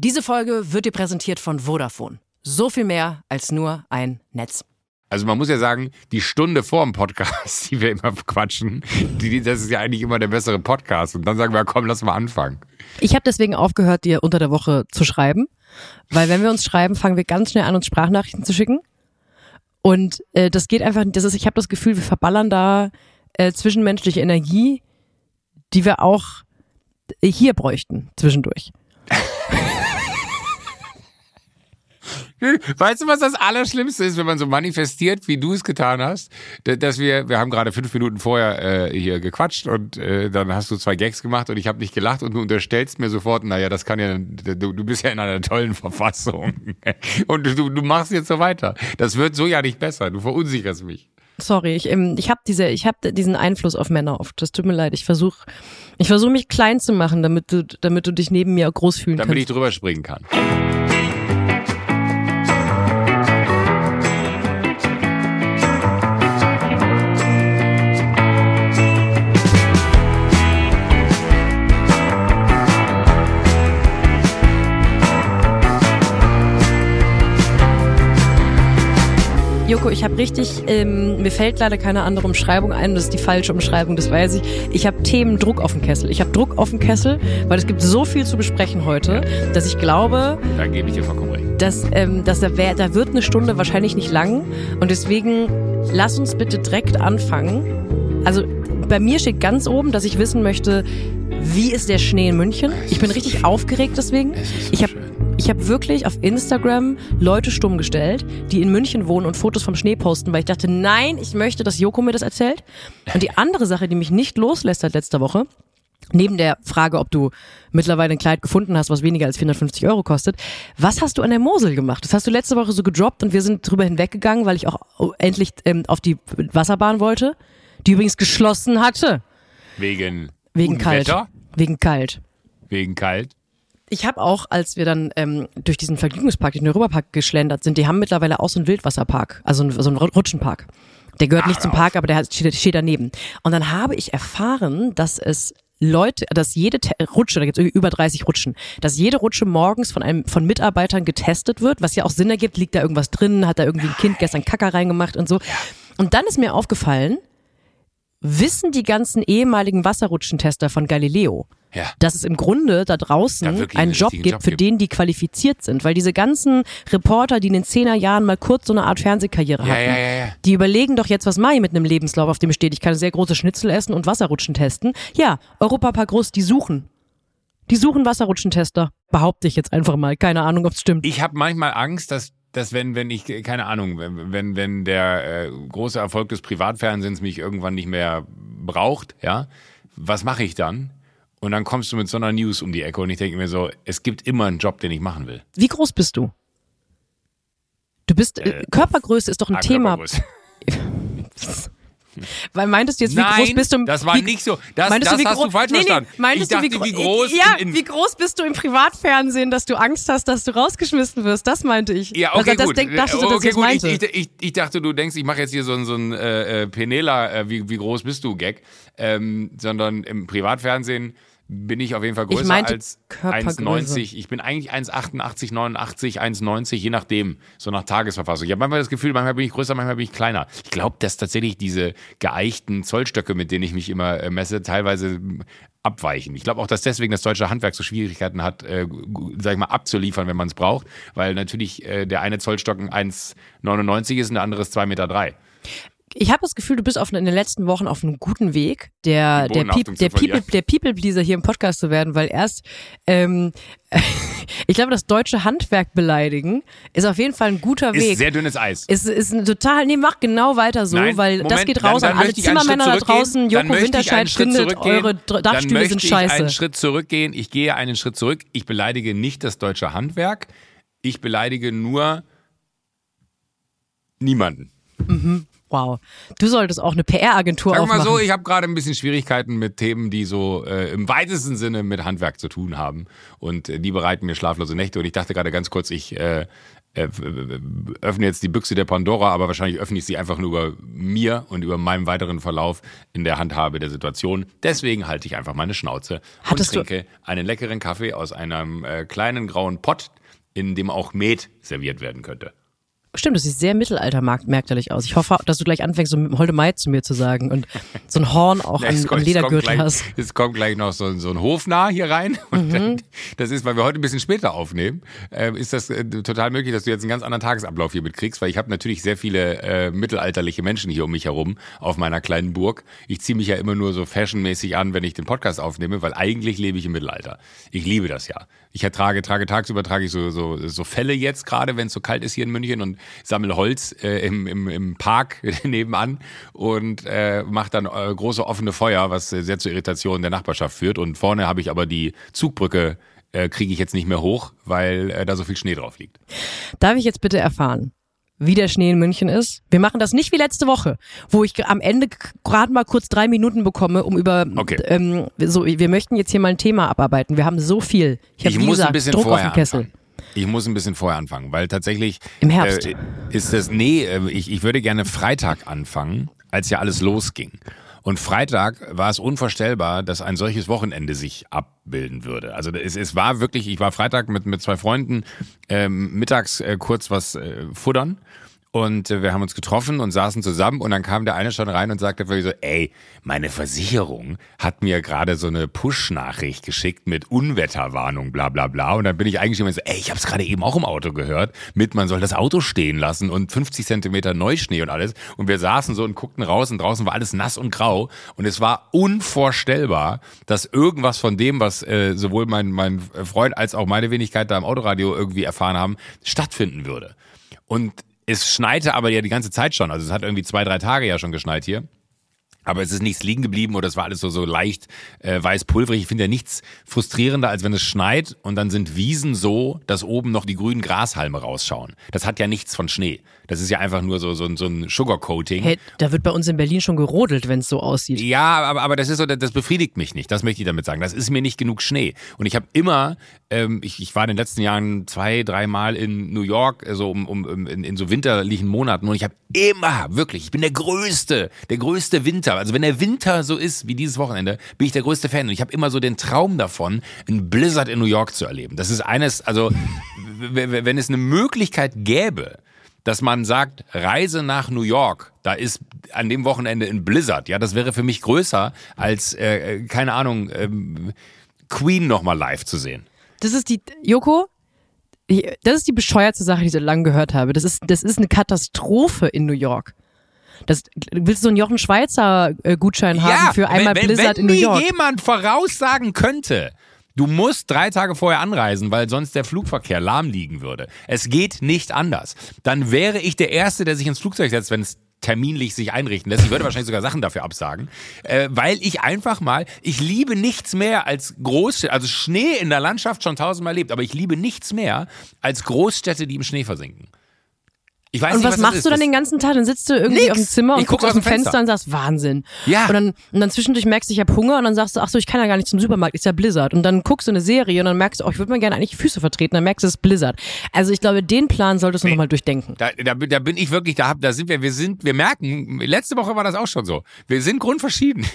Diese Folge wird dir präsentiert von Vodafone. So viel mehr als nur ein Netz. Also man muss ja sagen, die Stunde vor dem Podcast, die wir immer quatschen, die, das ist ja eigentlich immer der bessere Podcast. Und dann sagen wir, komm, lass mal anfangen. Ich habe deswegen aufgehört, dir unter der Woche zu schreiben, weil wenn wir uns schreiben, fangen wir ganz schnell an, uns Sprachnachrichten zu schicken. Und äh, das geht einfach, das ist, ich habe das Gefühl, wir verballern da äh, zwischenmenschliche Energie, die wir auch hier bräuchten zwischendurch. Weißt du, was das Allerschlimmste ist, wenn man so manifestiert, wie du es getan hast? Dass wir, wir haben gerade fünf Minuten vorher äh, hier gequatscht und äh, dann hast du zwei Gags gemacht und ich habe nicht gelacht und du unterstellst mir sofort, naja, das kann ja, du, du bist ja in einer tollen Verfassung und du, du machst jetzt so weiter. Das wird so ja nicht besser. Du verunsicherst mich. Sorry, ich, ähm, ich habe diese, ich habe diesen Einfluss auf Männer oft. Das tut mir leid. Ich versuche, ich versuche mich klein zu machen, damit du, damit du dich neben mir groß fühlen damit kannst. Damit ich drüber springen kann. Joko, ich habe richtig, ähm, mir fällt leider keine andere Umschreibung ein, das ist die falsche Umschreibung, das weiß ich. Ich habe Themendruck auf dem Kessel. Ich habe Druck auf dem Kessel, weil es gibt so viel zu besprechen heute, dass ich glaube, da gebe ich dir vollkommen recht. Dass, ähm, dass da, wär, da wird eine Stunde wahrscheinlich nicht lang und deswegen lass uns bitte direkt anfangen. Also bei mir steht ganz oben, dass ich wissen möchte, wie ist der Schnee in München? Ich bin richtig aufgeregt deswegen. Ich habe ich habe wirklich auf Instagram Leute stumm gestellt, die in München wohnen und Fotos vom Schnee posten, weil ich dachte, nein, ich möchte, dass Joko mir das erzählt. Und die andere Sache, die mich nicht loslässt seit letzter Woche, Neben der Frage, ob du mittlerweile ein Kleid gefunden hast, was weniger als 450 Euro kostet, was hast du an der Mosel gemacht? Das hast du letzte Woche so gedroppt und wir sind drüber hinweggegangen, weil ich auch endlich ähm, auf die Wasserbahn wollte, die übrigens geschlossen hatte. Wegen Wegen kalt. Wegen kalt. Wegen kalt ich habe auch, als wir dann ähm, durch diesen Vergnügungspark, den Europapark geschlendert sind, die haben mittlerweile auch so einen Wildwasserpark, also ein, so einen Rutschenpark. Der gehört Ach, nicht zum Park, aber der steht, steht daneben. Und dann habe ich erfahren, dass es Leute, dass jede Rutsche, da gibt es über 30 Rutschen, dass jede Rutsche morgens von einem von Mitarbeitern getestet wird, was ja auch Sinn ergibt, liegt da irgendwas drin, hat da irgendwie ein Kind gestern Kacker reingemacht und so. Und dann ist mir aufgefallen, wissen die ganzen ehemaligen Wasserrutschentester von Galileo, ja. dass es im Grunde da draußen einen Job gibt, Job für gibt. den die qualifiziert sind. Weil diese ganzen Reporter, die in den Zehnerjahren mal kurz so eine Art Fernsehkarriere ja, hatten, ja, die überlegen doch jetzt, was mache ich mit einem Lebenslauf, auf dem steht, ich kann sehr große Schnitzel essen und Wasserrutschen testen. Ja, Europapark Groß, die suchen. Die suchen Wasserrutschentester. Behaupte ich jetzt einfach mal. Keine Ahnung, ob es stimmt. Ich habe manchmal Angst, dass dass wenn, wenn ich, keine Ahnung, wenn, wenn, wenn der äh, große Erfolg des Privatfernsehens mich irgendwann nicht mehr braucht, ja, was mache ich dann? Und dann kommst du mit so einer News um die Ecke und ich denke mir so, es gibt immer einen Job, den ich machen will. Wie groß bist du? Du bist, äh, Körpergröße ist doch ein ah, Thema. Weil meintest du jetzt, wie Nein, groß bist du? das war wie, nicht so. Das, das du, hast du falsch nee, verstanden. Nee, meintest ich dachte, du, wie, wie groß? Ja, in, in wie groß bist du im Privatfernsehen, dass du Angst hast, dass du rausgeschmissen wirst? Das meinte ich. Ja, okay, also, gut. Denk, dachte, okay, das gut. Meinte. Ich, ich, ich, dachte, du denkst, ich mache jetzt hier so, so ein äh, äh, Penela, äh, wie, wie groß bist du, Gag. Ähm, sondern im Privatfernsehen bin ich auf jeden Fall größer als 1,90. Ich bin eigentlich 1,88, 89, 1,90, je nachdem, so nach Tagesverfassung. Ich habe manchmal das Gefühl, manchmal bin ich größer, manchmal bin ich kleiner. Ich glaube, dass tatsächlich diese geeichten Zollstöcke, mit denen ich mich immer äh, messe, teilweise abweichen. Ich glaube auch, dass deswegen das deutsche Handwerk so Schwierigkeiten hat, äh, sag ich mal, abzuliefern, wenn man es braucht, weil natürlich äh, der eine Zollstock 1,99 ist und der andere ist 2,3 Meter. Drei ich habe das Gefühl, du bist auf, in den letzten Wochen auf einem guten Weg, der, der, Piep, der, People, der People-Pleaser hier im Podcast zu werden, weil erst, ähm, ich glaube, das deutsche Handwerk beleidigen ist auf jeden Fall ein guter Weg. Ist sehr dünnes Eis. Ist, ist ein total, nee, mach genau weiter so, Nein, weil Moment, das geht raus dann, dann an alle Zimmermänner da draußen. Joko Winterscheid findet, eure Dachstühle sind scheiße. Ich einen Schritt zurückgehen. Ich gehe einen Schritt zurück. Ich beleidige nicht das deutsche Handwerk. Ich beleidige nur niemanden. Mhm. Wow. Du solltest auch eine PR-Agentur aufmachen. Sag mal so, ich habe gerade ein bisschen Schwierigkeiten mit Themen, die so äh, im weitesten Sinne mit Handwerk zu tun haben. Und äh, die bereiten mir schlaflose Nächte. Und ich dachte gerade ganz kurz, ich äh, äh, öffne jetzt die Büchse der Pandora, aber wahrscheinlich öffne ich sie einfach nur über mir und über meinen weiteren Verlauf in der Handhabe der Situation. Deswegen halte ich einfach meine Schnauze Hattest und trinke einen leckeren Kaffee aus einem äh, kleinen grauen Pott, in dem auch Met serviert werden könnte. Stimmt, das sieht sehr mittelaltermärkterlich aus. Ich hoffe, dass du gleich anfängst, so Holde Mai zu mir zu sagen und so ein Horn auch ja, am, Ledergürtel gleich, hast. Es kommt gleich noch so, so ein Hofnarr hier rein. Mhm. dann, das ist, weil wir heute ein bisschen später aufnehmen, äh, ist das äh, total möglich, dass du jetzt einen ganz anderen Tagesablauf hier mitkriegst, weil ich habe natürlich sehr viele äh, mittelalterliche Menschen hier um mich herum auf meiner kleinen Burg. Ich ziehe mich ja immer nur so fashionmäßig an, wenn ich den Podcast aufnehme, weil eigentlich lebe ich im Mittelalter. Ich liebe das ja. Ich ertrage, trage tagsüber trage ich so, so, so Fälle jetzt gerade, wenn es so kalt ist hier in München und sammle Holz äh, im, im, im Park nebenan und äh, mache dann äh, große offene Feuer, was sehr zur Irritation der Nachbarschaft führt. Und vorne habe ich aber die Zugbrücke, äh, kriege ich jetzt nicht mehr hoch, weil äh, da so viel Schnee drauf liegt. Darf ich jetzt bitte erfahren, wie der Schnee in München ist. Wir machen das nicht wie letzte Woche, wo ich am Ende gerade mal kurz drei Minuten bekomme, um über okay. ähm, so wir möchten jetzt hier mal ein Thema abarbeiten. Wir haben so viel. Ich, ich muss gesagt, ein bisschen Druck vorher auf den Kessel. Anfangen. Ich muss ein bisschen vorher anfangen, weil tatsächlich im Herbst äh, ist das nee, äh, ich, ich würde gerne Freitag anfangen, als ja alles losging. Und Freitag war es unvorstellbar, dass ein solches Wochenende sich abbilden würde. Also es, es war wirklich, ich war Freitag mit, mit zwei Freunden ähm, mittags äh, kurz was äh, futtern und äh, wir haben uns getroffen und saßen zusammen und dann kam der eine schon rein und sagte so, ey, meine Versicherung hat mir gerade so eine Push-Nachricht geschickt mit Unwetterwarnung, bla bla bla. Und dann bin ich eigentlich immer so, ey, ich habe es gerade eben auch im Auto gehört, mit man soll das Auto stehen lassen und 50 Zentimeter Neuschnee und alles. Und wir saßen so und guckten raus und draußen war alles nass und grau. Und es war unvorstellbar, dass irgendwas von dem, was äh, sowohl mein, mein Freund als auch meine Wenigkeit da im Autoradio irgendwie erfahren haben, stattfinden würde. Und es schneite aber ja die ganze Zeit schon. Also es hat irgendwie zwei, drei Tage ja schon geschneit hier. Aber es ist nichts liegen geblieben oder es war alles so, so leicht äh, weiß-pulverig. Ich finde ja nichts frustrierender, als wenn es schneit und dann sind Wiesen so, dass oben noch die grünen Grashalme rausschauen. Das hat ja nichts von Schnee. Das ist ja einfach nur so, so, so ein Sugarcoating. Hey, da wird bei uns in Berlin schon gerodelt, wenn es so aussieht. Ja, aber, aber das ist so, das befriedigt mich nicht. Das möchte ich damit sagen. Das ist mir nicht genug Schnee. Und ich habe immer, ähm, ich, ich war in den letzten Jahren zwei, dreimal in New York, also um, um, in, in so winterlichen Monaten und ich habe immer, wirklich, ich bin der Größte, der größte Winter. Also wenn der Winter so ist wie dieses Wochenende, bin ich der größte Fan. Und ich habe immer so den Traum davon, einen Blizzard in New York zu erleben. Das ist eines, also wenn es eine Möglichkeit gäbe, dass man sagt, Reise nach New York, da ist an dem Wochenende ein Blizzard, ja, das wäre für mich größer als, äh, äh keine Ahnung, ähm, Queen nochmal live zu sehen. Das ist die, Joko, das ist die bescheuerte Sache, die ich so lange gehört habe. Das ist, das ist eine Katastrophe in New York. Das, willst du so einen Jochen Schweizer äh, Gutschein haben ja, für einmal wenn, Blizzard wenn in New York? Wenn jemand voraussagen könnte, Du musst drei Tage vorher anreisen, weil sonst der Flugverkehr lahm liegen würde. Es geht nicht anders. Dann wäre ich der Erste, der sich ins Flugzeug setzt, wenn es terminlich sich einrichten lässt. Ich würde wahrscheinlich sogar Sachen dafür absagen, äh, weil ich einfach mal, ich liebe nichts mehr als Großstädte, also Schnee in der Landschaft schon tausendmal erlebt, aber ich liebe nichts mehr als Großstädte, die im Schnee versinken. Ich weiß und nicht, was, was machst du dann den ganzen Tag? Dann sitzt du irgendwie Nix. auf dem Zimmer und guckst aus dem Fenster. Fenster. und sagst, Wahnsinn. Ja. Und dann, und dann zwischendurch merkst du, ich habe Hunger und dann sagst du, ach so, ich kann ja gar nicht zum Supermarkt, ist ja Blizzard. Und dann guckst du eine Serie und dann merkst du, oh, ich würde mir gerne eigentlich die Füße vertreten, dann merkst du, es ist Blizzard. Also ich glaube, den Plan solltest du nee. nochmal durchdenken. Da, da, da bin ich wirklich, da, da sind wir, wir sind, wir merken, letzte Woche war das auch schon so. Wir sind grundverschieden.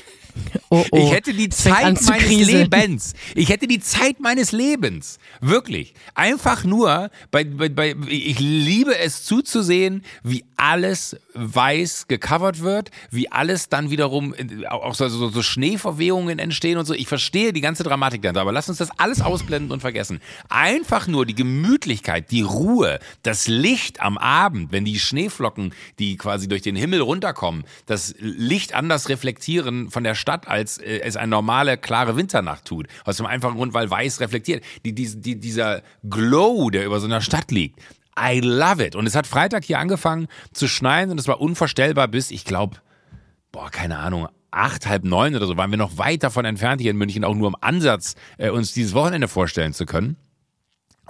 Oh, oh. Ich hätte die Zeit meines Lebens. Ich hätte die Zeit meines Lebens. Wirklich. Einfach nur, bei, bei, bei, ich liebe es zuzusehen, wie alles weiß gecovert wird, wie alles dann wiederum, auch so, so, so Schneeverwehungen entstehen und so. Ich verstehe die ganze Dramatik dahinter, aber lass uns das alles ausblenden und vergessen. Einfach nur die Gemütlichkeit, die Ruhe, das Licht am Abend, wenn die Schneeflocken, die quasi durch den Himmel runterkommen, das Licht anders reflektieren von der Stadt, als äh, es eine normale, klare Winternacht tut. Aus dem einfachen Grund, weil weiß reflektiert. Die, die, die, dieser Glow, der über so einer Stadt liegt, I love it. Und es hat Freitag hier angefangen zu schneien und es war unvorstellbar bis, ich glaube, boah, keine Ahnung, acht, halb neun oder so, waren wir noch weit davon entfernt, hier in München auch nur im Ansatz äh, uns dieses Wochenende vorstellen zu können.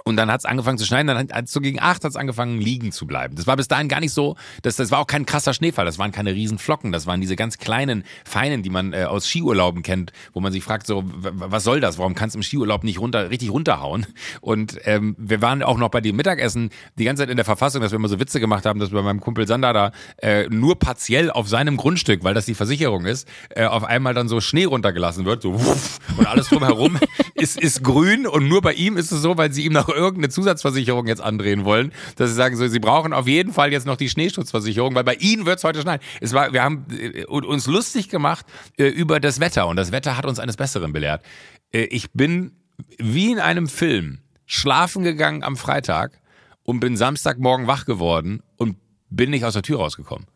Und dann hat es angefangen zu schneien, dann hat es so gegen acht hat es angefangen liegen zu bleiben. Das war bis dahin gar nicht so, das, das war auch kein krasser Schneefall, das waren keine riesen Flocken, das waren diese ganz kleinen, feinen, die man äh, aus Skiurlauben kennt, wo man sich fragt so, was soll das, warum kannst du im Skiurlaub nicht runter, richtig runterhauen? Und ähm, wir waren auch noch bei dem Mittagessen die ganze Zeit in der Verfassung, dass wir immer so Witze gemacht haben, dass wir bei meinem Kumpel Sander da äh, nur partiell auf seinem Grundstück, weil das die Versicherung ist, äh, auf einmal dann so Schnee runtergelassen wird, so wuff, und alles drumherum ist, ist grün und nur bei ihm ist es so, weil sie ihm nach irgendeine Zusatzversicherung jetzt andrehen wollen, dass sie sagen, so, sie brauchen auf jeden Fall jetzt noch die Schneeschutzversicherung, weil bei ihnen wird es heute schneien. Es war, wir haben äh, uns lustig gemacht äh, über das Wetter und das Wetter hat uns eines Besseren belehrt. Äh, ich bin wie in einem Film schlafen gegangen am Freitag und bin Samstagmorgen wach geworden und bin nicht aus der Tür rausgekommen.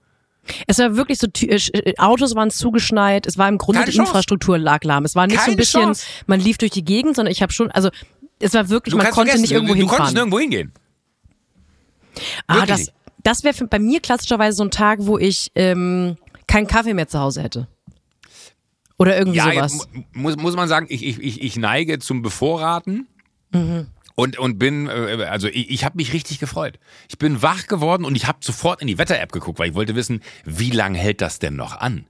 Es war wirklich so, äh, äh, Autos waren zugeschneit, es war im Grunde Keine die Chance. Infrastruktur lag lahm. Es war nicht Keine so ein bisschen, Chance. man lief durch die Gegend, sondern ich habe schon, also es war wirklich, du man konnte nicht irgendwo du, hinfahren. Du konntest nirgendwo hingehen. Ah, das, das wäre bei mir klassischerweise so ein Tag, wo ich ähm, keinen Kaffee mehr zu Hause hätte. Oder irgendwie ja, sowas. Muss, muss man sagen, ich, ich, ich neige zum Bevorraten. Mhm. Und, und bin, äh, also ich, ich habe mich richtig gefreut. Ich bin wach geworden und ich habe sofort in die Wetter-App geguckt, weil ich wollte wissen, wie lange hält das denn noch an?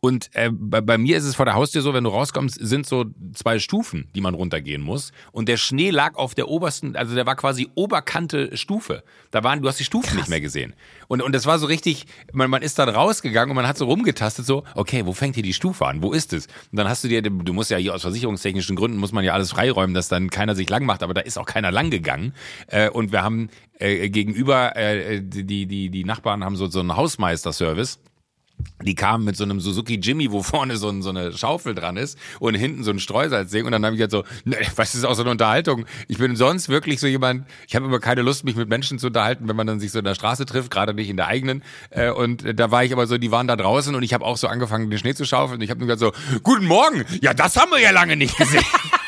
Und äh, bei, bei mir ist es vor der Haustür so, wenn du rauskommst, sind so zwei Stufen, die man runtergehen muss. Und der Schnee lag auf der obersten, also der war quasi Oberkante Stufe. Da waren, du hast die Stufen Krass. nicht mehr gesehen. Und, und das war so richtig, man, man ist dann rausgegangen und man hat so rumgetastet, so, okay, wo fängt hier die Stufe an? Wo ist es? Und dann hast du dir, du musst ja hier aus versicherungstechnischen Gründen, muss man ja alles freiräumen, dass dann keiner sich lang macht, aber da ist auch keiner lang gegangen. Äh, und wir haben äh, gegenüber, äh, die, die, die Nachbarn haben so, so einen Hausmeisterservice die kamen mit so einem Suzuki Jimmy, wo vorne so, ein, so eine Schaufel dran ist und hinten so ein Streusalzding. Und dann habe ich halt so, ne, was ist auch so eine Unterhaltung? Ich bin sonst wirklich so jemand, ich habe immer keine Lust, mich mit Menschen zu unterhalten, wenn man dann sich so in der Straße trifft, gerade nicht in der eigenen. Äh, und da war ich aber so, die waren da draußen und ich habe auch so angefangen, den Schnee zu schaufeln. Und ich habe nur gesagt so, guten Morgen, ja, das haben wir ja lange nicht gesehen.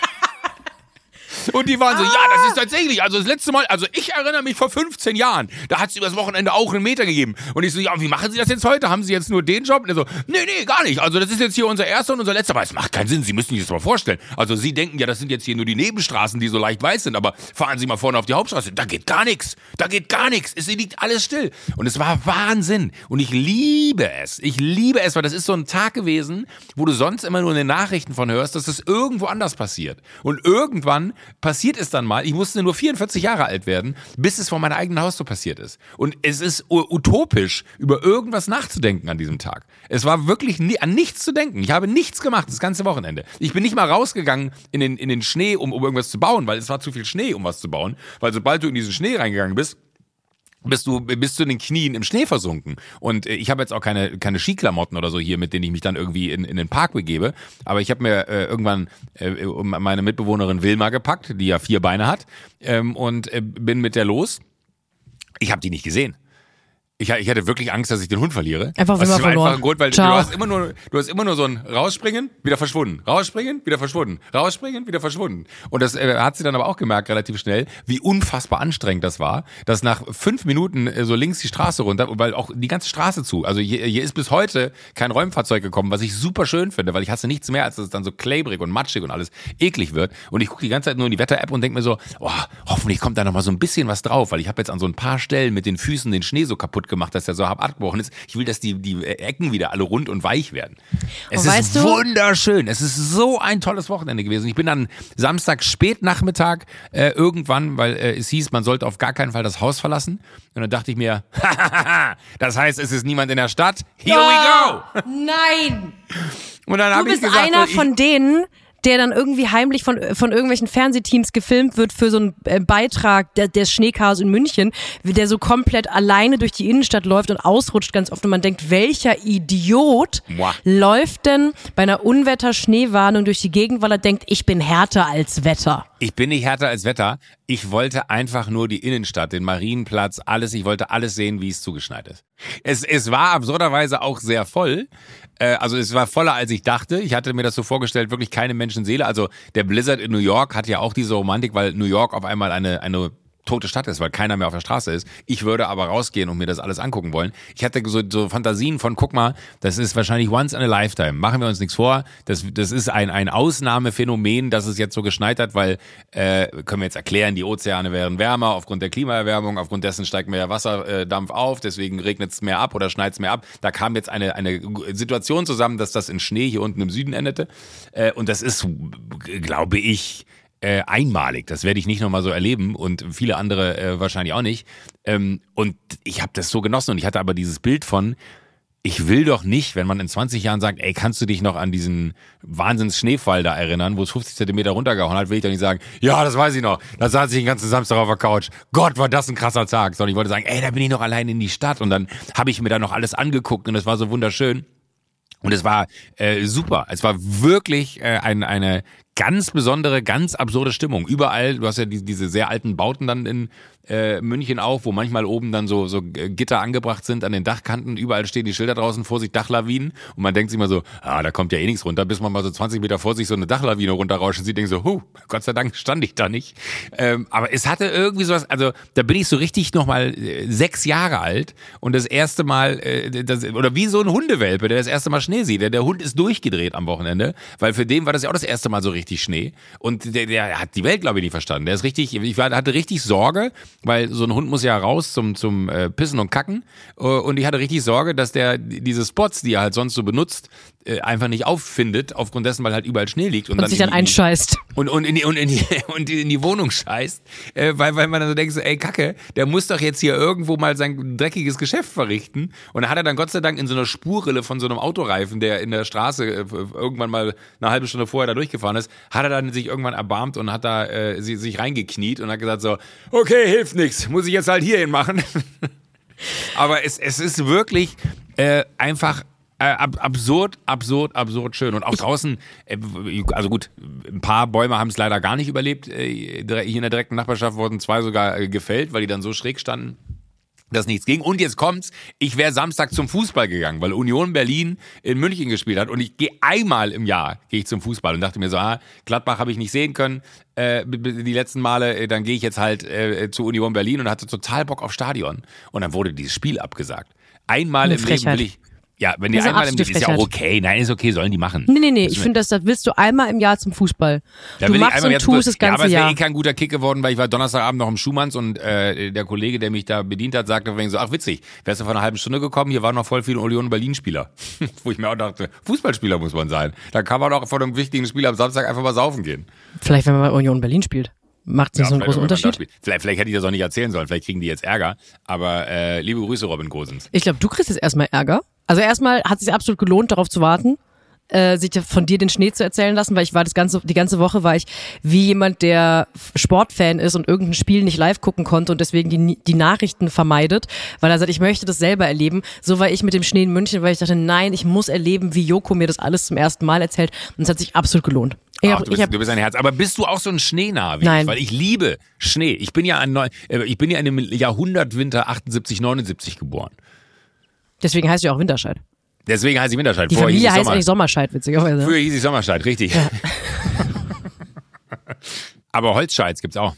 Und die waren so, ah. ja, das ist tatsächlich, also das letzte Mal, also ich erinnere mich vor 15 Jahren, da hat es übers Wochenende auch einen Meter gegeben. Und ich so, ja, wie machen Sie das jetzt heute? Haben Sie jetzt nur den Job? Und er so, nee, nee, gar nicht. Also das ist jetzt hier unser erster und unser letzter, aber es macht keinen Sinn, Sie müssen sich das mal vorstellen. Also Sie denken ja, das sind jetzt hier nur die Nebenstraßen, die so leicht weiß sind, aber fahren Sie mal vorne auf die Hauptstraße, da geht gar nichts. Da geht gar nichts. Es liegt alles still. Und es war Wahnsinn. Und ich liebe es. Ich liebe es, weil das ist so ein Tag gewesen, wo du sonst immer nur in den Nachrichten von hörst, dass es das irgendwo anders passiert. Und irgendwann passiert es dann mal, ich musste nur 44 Jahre alt werden, bis es vor meiner eigenen Haustür passiert ist. Und es ist utopisch, über irgendwas nachzudenken an diesem Tag. Es war wirklich nie, an nichts zu denken. Ich habe nichts gemacht das ganze Wochenende. Ich bin nicht mal rausgegangen in den, in den Schnee, um, um irgendwas zu bauen, weil es war zu viel Schnee, um was zu bauen. Weil sobald du in diesen Schnee reingegangen bist, bist du bis zu den Knien im Schnee versunken. Und äh, ich habe jetzt auch keine, keine Skiklamotten oder so hier, mit denen ich mich dann irgendwie in, in den Park begebe. Aber ich habe mir äh, irgendwann äh, meine Mitbewohnerin Wilma gepackt, die ja vier Beine hat, ähm, und äh, bin mit der los. Ich habe die nicht gesehen. Ich, ich hatte wirklich Angst, dass ich den Hund verliere. Einfach ist verloren. einfach ein Grund, weil du hast immer nur, du hast immer nur so ein rausspringen, wieder verschwunden, rausspringen, wieder verschwunden, rausspringen, wieder verschwunden. Und das äh, hat sie dann aber auch gemerkt relativ schnell, wie unfassbar anstrengend das war, dass nach fünf Minuten äh, so links die Straße runter, weil auch die ganze Straße zu. Also hier, hier ist bis heute kein Räumfahrzeug gekommen, was ich super schön finde, weil ich hasse nichts mehr, als dass es dann so klebrig und matschig und alles eklig wird. Und ich gucke die ganze Zeit nur in die Wetter-App und denke mir so, oh, hoffentlich kommt da noch mal so ein bisschen was drauf, weil ich habe jetzt an so ein paar Stellen mit den Füßen den Schnee so kaputt gemacht, dass der so hart abgebrochen ist. Ich will, dass die, die Ecken wieder alle rund und weich werden. Es und ist wunderschön. Es ist so ein tolles Wochenende gewesen. Ich bin dann Samstag Spätnachmittag äh, irgendwann, weil äh, es hieß, man sollte auf gar keinen Fall das Haus verlassen. Und dann dachte ich mir, das heißt, es ist niemand in der Stadt. Here oh, we go. Nein. Und dann du bist ich gesagt, einer von denen, der dann irgendwie heimlich von, von irgendwelchen Fernsehteams gefilmt wird für so einen äh, Beitrag der, des Schneechaos in München, der so komplett alleine durch die Innenstadt läuft und ausrutscht ganz oft und man denkt, welcher Idiot Moi. läuft denn bei einer Unwetter-Schneewarnung durch die Gegend, weil er denkt, ich bin härter als Wetter. Ich bin nicht härter als Wetter. Ich wollte einfach nur die Innenstadt, den Marienplatz, alles. Ich wollte alles sehen, wie es zugeschneit ist. Es, es war absurderweise auch sehr voll. Äh, also es war voller, als ich dachte. Ich hatte mir das so vorgestellt, wirklich keine Menschenseele. Also der Blizzard in New York hat ja auch diese Romantik, weil New York auf einmal eine, eine tote Stadt ist, weil keiner mehr auf der Straße ist. Ich würde aber rausgehen und mir das alles angucken wollen. Ich hatte so, so Fantasien von, guck mal, das ist wahrscheinlich once in a lifetime. Machen wir uns nichts vor. Das, das ist ein, ein Ausnahmephänomen, dass es jetzt so geschneit hat, weil, äh, können wir jetzt erklären, die Ozeane wären wärmer aufgrund der Klimaerwärmung, aufgrund dessen steigt mehr Wasserdampf auf, deswegen regnet es mehr ab oder schneit es mehr ab. Da kam jetzt eine, eine Situation zusammen, dass das in Schnee hier unten im Süden endete. Äh, und das ist, glaube ich, äh, einmalig. Das werde ich nicht nochmal so erleben und viele andere äh, wahrscheinlich auch nicht. Ähm, und ich habe das so genossen und ich hatte aber dieses Bild von, ich will doch nicht, wenn man in 20 Jahren sagt, ey, kannst du dich noch an diesen Wahnsinns Schneefall da erinnern, wo es 50 Zentimeter runtergehauen hat, will ich doch nicht sagen, ja, das weiß ich noch. Da saß ich den ganzen Samstag auf der Couch. Gott, war das ein krasser Tag. Sondern ich wollte sagen, ey, da bin ich noch allein in die Stadt und dann habe ich mir da noch alles angeguckt und es war so wunderschön. Und es war äh, super. Es war wirklich äh, ein, eine ganz besondere, ganz absurde Stimmung. Überall, du hast ja die, diese sehr alten Bauten dann in äh, München auch, wo manchmal oben dann so, so Gitter angebracht sind an den Dachkanten. Überall stehen die Schilder draußen, Vorsicht, Dachlawinen. Und man denkt sich immer so, ah, da kommt ja eh nichts runter, bis man mal so 20 Meter vor sich so eine Dachlawine runterrauschen sieht, denkt so, huh, Gott sei Dank stand ich da nicht. Ähm, aber es hatte irgendwie sowas, also da bin ich so richtig nochmal äh, sechs Jahre alt und das erste Mal, äh, das, oder wie so ein Hundewelpe, der das erste Mal Schnee sieht. Der, der Hund ist durchgedreht am Wochenende, weil für den war das ja auch das erste Mal so richtig Schnee. Und der, der hat die Welt, glaube ich, nicht verstanden. Der ist richtig, ich hatte richtig Sorge, weil so ein Hund muss ja raus zum, zum äh, Pissen und Kacken. Äh, und ich hatte richtig Sorge, dass der diese Spots, die er halt sonst so benutzt, einfach nicht auffindet, aufgrund dessen, weil halt überall Schnee liegt. Und, und dann sich dann die, einscheißt. Und, und, in die, und, in die, und in die Wohnung scheißt. Äh, weil, weil man dann so denkt, so, ey Kacke, der muss doch jetzt hier irgendwo mal sein dreckiges Geschäft verrichten. Und da hat er dann Gott sei Dank in so einer Spurrille von so einem Autoreifen, der in der Straße äh, irgendwann mal eine halbe Stunde vorher da durchgefahren ist, hat er dann sich irgendwann erbarmt und hat da äh, sie, sich reingekniet und hat gesagt so, okay, hilft nichts, muss ich jetzt halt hierhin machen. Aber es, es ist wirklich äh, einfach äh, ab, absurd, absurd, absurd schön. Und auch draußen, äh, also gut, ein paar Bäume haben es leider gar nicht überlebt. Äh, hier in der direkten Nachbarschaft wurden zwei sogar äh, gefällt, weil die dann so schräg standen dass nichts ging. Und jetzt kommt's, ich wäre Samstag zum Fußball gegangen, weil Union Berlin in München gespielt hat. Und ich gehe einmal im Jahr gehe ich zum Fußball und dachte mir so, ah, Gladbach habe ich nicht sehen können. Äh, die letzten Male, äh, dann gehe ich jetzt halt äh, zu Union Berlin und hatte total Bock auf Stadion. Und dann wurde dieses Spiel abgesagt. Einmal Eine im Frechheit. Leben will ich, ja, wenn die einmal im Jahr ist ja auch okay. Nein, ist okay, sollen die machen. Nee, nee, nee. Ich finde, das, das willst du einmal im Jahr zum Fußball. Da du machst und tust das ganze Jahr. Ja, aber es wäre eh kein guter Kick geworden, weil ich war Donnerstagabend noch im Schumanns und äh, der Kollege, der mich da bedient hat, sagte so, ach witzig, wärst du vor einer halben Stunde gekommen, hier waren noch voll viele Union Berlin-Spieler. Wo ich mir auch dachte, Fußballspieler muss man sein. Da kann man auch vor einem wichtigen Spiel am Samstag einfach mal saufen gehen. Vielleicht, wenn man bei Union Berlin spielt. Macht es ja, so einen großen Unterschied? Vielleicht, vielleicht hätte ich das auch nicht erzählen sollen, vielleicht kriegen die jetzt Ärger. Aber äh, liebe Grüße, Robin Gosens. Ich glaube, du kriegst jetzt erstmal Ärger. Also erstmal hat es sich absolut gelohnt, darauf zu warten, äh, sich von dir den Schnee zu erzählen lassen, weil ich war das ganze, die ganze Woche war ich wie jemand, der Sportfan ist und irgendein Spiel nicht live gucken konnte und deswegen die, die Nachrichten vermeidet, weil er sagt, ich möchte das selber erleben. So war ich mit dem Schnee in München, weil ich dachte, nein, ich muss erleben, wie Joko mir das alles zum ersten Mal erzählt und es hat sich absolut gelohnt. Ich Ach, du, bist, hab, du bist ein Herz. Aber bist du auch so ein Schneenah wie Nein. Ich? Weil ich liebe Schnee. Ich bin ja ein, äh, ich bin ja in einem Jahrhundertwinter 78, 79 geboren. Deswegen heißt ja auch Winterscheid. Deswegen heißt ich Winterscheid. Die Vorher Familie heißt Sommer. eigentlich Sommerscheid, witzigerweise. Früher hieß ich Sommerscheid, richtig. Ja. Aber Holzscheids gibt's auch.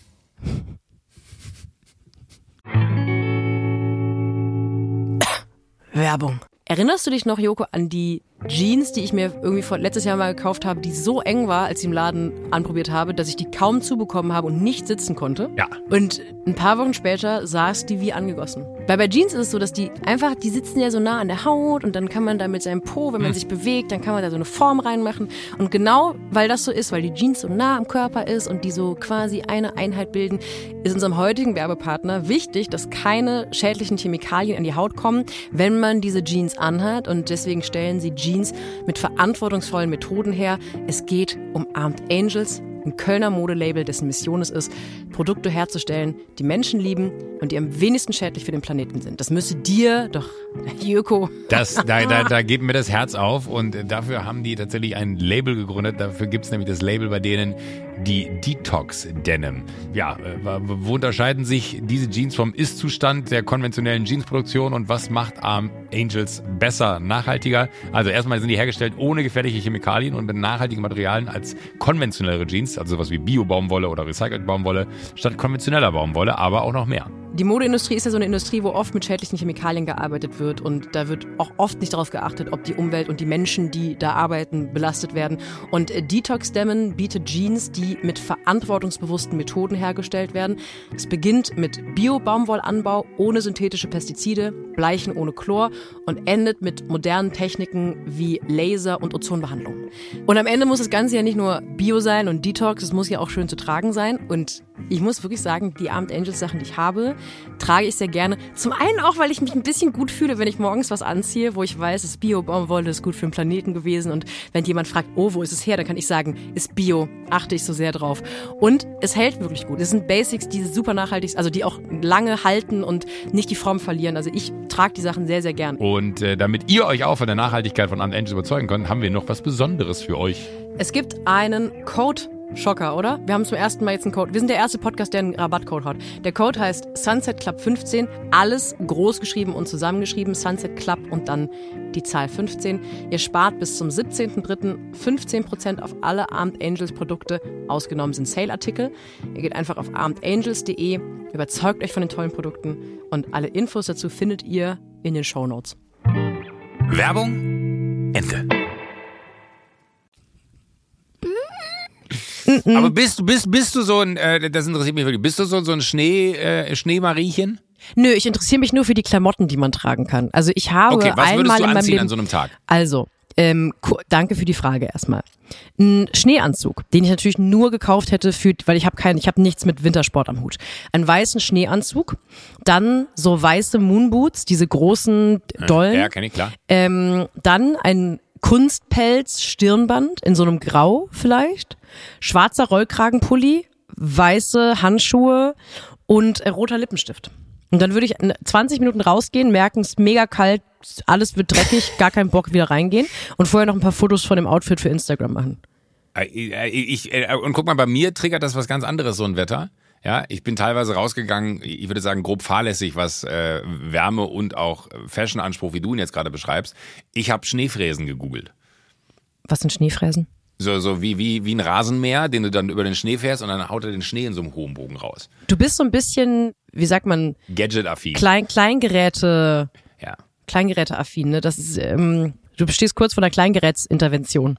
Werbung. Erinnerst du dich noch, Joko, an die Jeans, die ich mir irgendwie vor letztes Jahr mal gekauft habe, die so eng war, als ich im Laden anprobiert habe, dass ich die kaum zubekommen habe und nicht sitzen konnte. Ja. Und ein paar Wochen später saß die wie angegossen. Weil bei Jeans ist es so, dass die einfach, die sitzen ja so nah an der Haut und dann kann man da mit seinem Po, wenn man hm. sich bewegt, dann kann man da so eine Form reinmachen. Und genau weil das so ist, weil die Jeans so nah am Körper ist und die so quasi eine Einheit bilden, ist unserem heutigen Werbepartner wichtig, dass keine schädlichen Chemikalien in die Haut kommen, wenn man diese Jeans anhat. Und deswegen stellen sie Jeans Jeans mit verantwortungsvollen Methoden her. Es geht um Armed Angels, ein Kölner Modelabel, dessen Mission es ist, Produkte herzustellen, die Menschen lieben und die am wenigsten schädlich für den Planeten sind. Das müsste dir doch, Jöko. Das, da, da, da geht mir das Herz auf und dafür haben die tatsächlich ein Label gegründet. Dafür gibt es nämlich das Label bei denen, die Detox Denim. Ja, äh, wo unterscheiden sich diese Jeans vom Ist-Zustand der konventionellen Jeansproduktion und was macht Arm Angels besser, nachhaltiger? Also erstmal sind die hergestellt ohne gefährliche Chemikalien und mit nachhaltigen Materialien als konventionellere Jeans. Also sowas wie Bio-Baumwolle oder Recycelt Baumwolle, statt konventioneller Baumwolle, aber auch noch mehr. Die Modeindustrie ist ja so eine Industrie, wo oft mit schädlichen Chemikalien gearbeitet wird und da wird auch oft nicht darauf geachtet, ob die Umwelt und die Menschen, die da arbeiten, belastet werden. Und äh, Detox Demon bietet Jeans, die mit verantwortungsbewussten Methoden hergestellt werden. Es beginnt mit Bio-Baumwollanbau ohne synthetische Pestizide, Bleichen ohne Chlor und endet mit modernen Techniken wie Laser und Ozonbehandlung. Und am Ende muss das Ganze ja nicht nur Bio sein und Detox, es muss ja auch schön zu tragen sein und ich muss wirklich sagen, die Abend Angels Sachen, die ich habe, trage ich sehr gerne. Zum einen auch, weil ich mich ein bisschen gut fühle, wenn ich morgens was anziehe, wo ich weiß, es ist Bio-Baumwolle, ist gut für den Planeten gewesen. Und wenn jemand fragt, oh, wo ist es her, dann kann ich sagen, ist Bio, achte ich so sehr drauf. Und es hält wirklich gut. Es sind Basics, die super nachhaltig, sind, also die auch lange halten und nicht die Form verlieren. Also ich trage die Sachen sehr, sehr gern. Und äh, damit ihr euch auch von der Nachhaltigkeit von Angels überzeugen könnt, haben wir noch was Besonderes für euch. Es gibt einen Code Schocker, oder? Wir haben zum ersten Mal jetzt einen Code. Wir sind der erste Podcast, der einen Rabattcode hat. Der Code heißt Sunset Club 15. Alles groß geschrieben und zusammengeschrieben. Sunset Club und dann die Zahl 15. Ihr spart bis zum 17.03. 15% auf alle Armed Angels Produkte. Ausgenommen sind Sale-Artikel. Ihr geht einfach auf armedangels.de, überzeugt euch von den tollen Produkten und alle Infos dazu findet ihr in den Show Notes. Werbung Ende. Mhm. Aber bist, bist, bist du so ein, äh, das interessiert mich wirklich, bist du so, so ein Schnee, äh, Schneemariechen? Nö, ich interessiere mich nur für die Klamotten, die man tragen kann. Also ich habe okay, was einmal du in meinem Leben, an so einem Tag? Also, ähm, danke für die Frage erstmal. Ein Schneeanzug, den ich natürlich nur gekauft hätte für, weil ich habe keinen, ich habe nichts mit Wintersport am Hut. Einen weißen Schneeanzug, dann so weiße Moonboots, diese großen Dollen. Ja, kenne ich klar. Ähm, dann ein Kunstpelz Stirnband in so einem Grau vielleicht, schwarzer Rollkragenpulli, weiße Handschuhe und äh, roter Lippenstift. Und dann würde ich 20 Minuten rausgehen, merken, es ist mega kalt, alles wird dreckig, gar keinen Bock wieder reingehen und vorher noch ein paar Fotos von dem Outfit für Instagram machen. Äh, äh, ich, und guck mal, bei mir triggert das was ganz anderes, so ein Wetter. Ja, ich bin teilweise rausgegangen, ich würde sagen, grob fahrlässig, was äh, Wärme und auch Fashion-Anspruch, wie du ihn jetzt gerade beschreibst. Ich habe Schneefräsen gegoogelt. Was sind Schneefräsen? So, so wie, wie, wie ein Rasenmäher, den du dann über den Schnee fährst und dann haut er den Schnee in so einem hohen Bogen raus. Du bist so ein bisschen, wie sagt man? Gadget-affin. Klein, Kleingeräte. Ja. Kleingeräte-affin, ne? Das ist, ähm, du stehst kurz vor einer Kleingerätsintervention.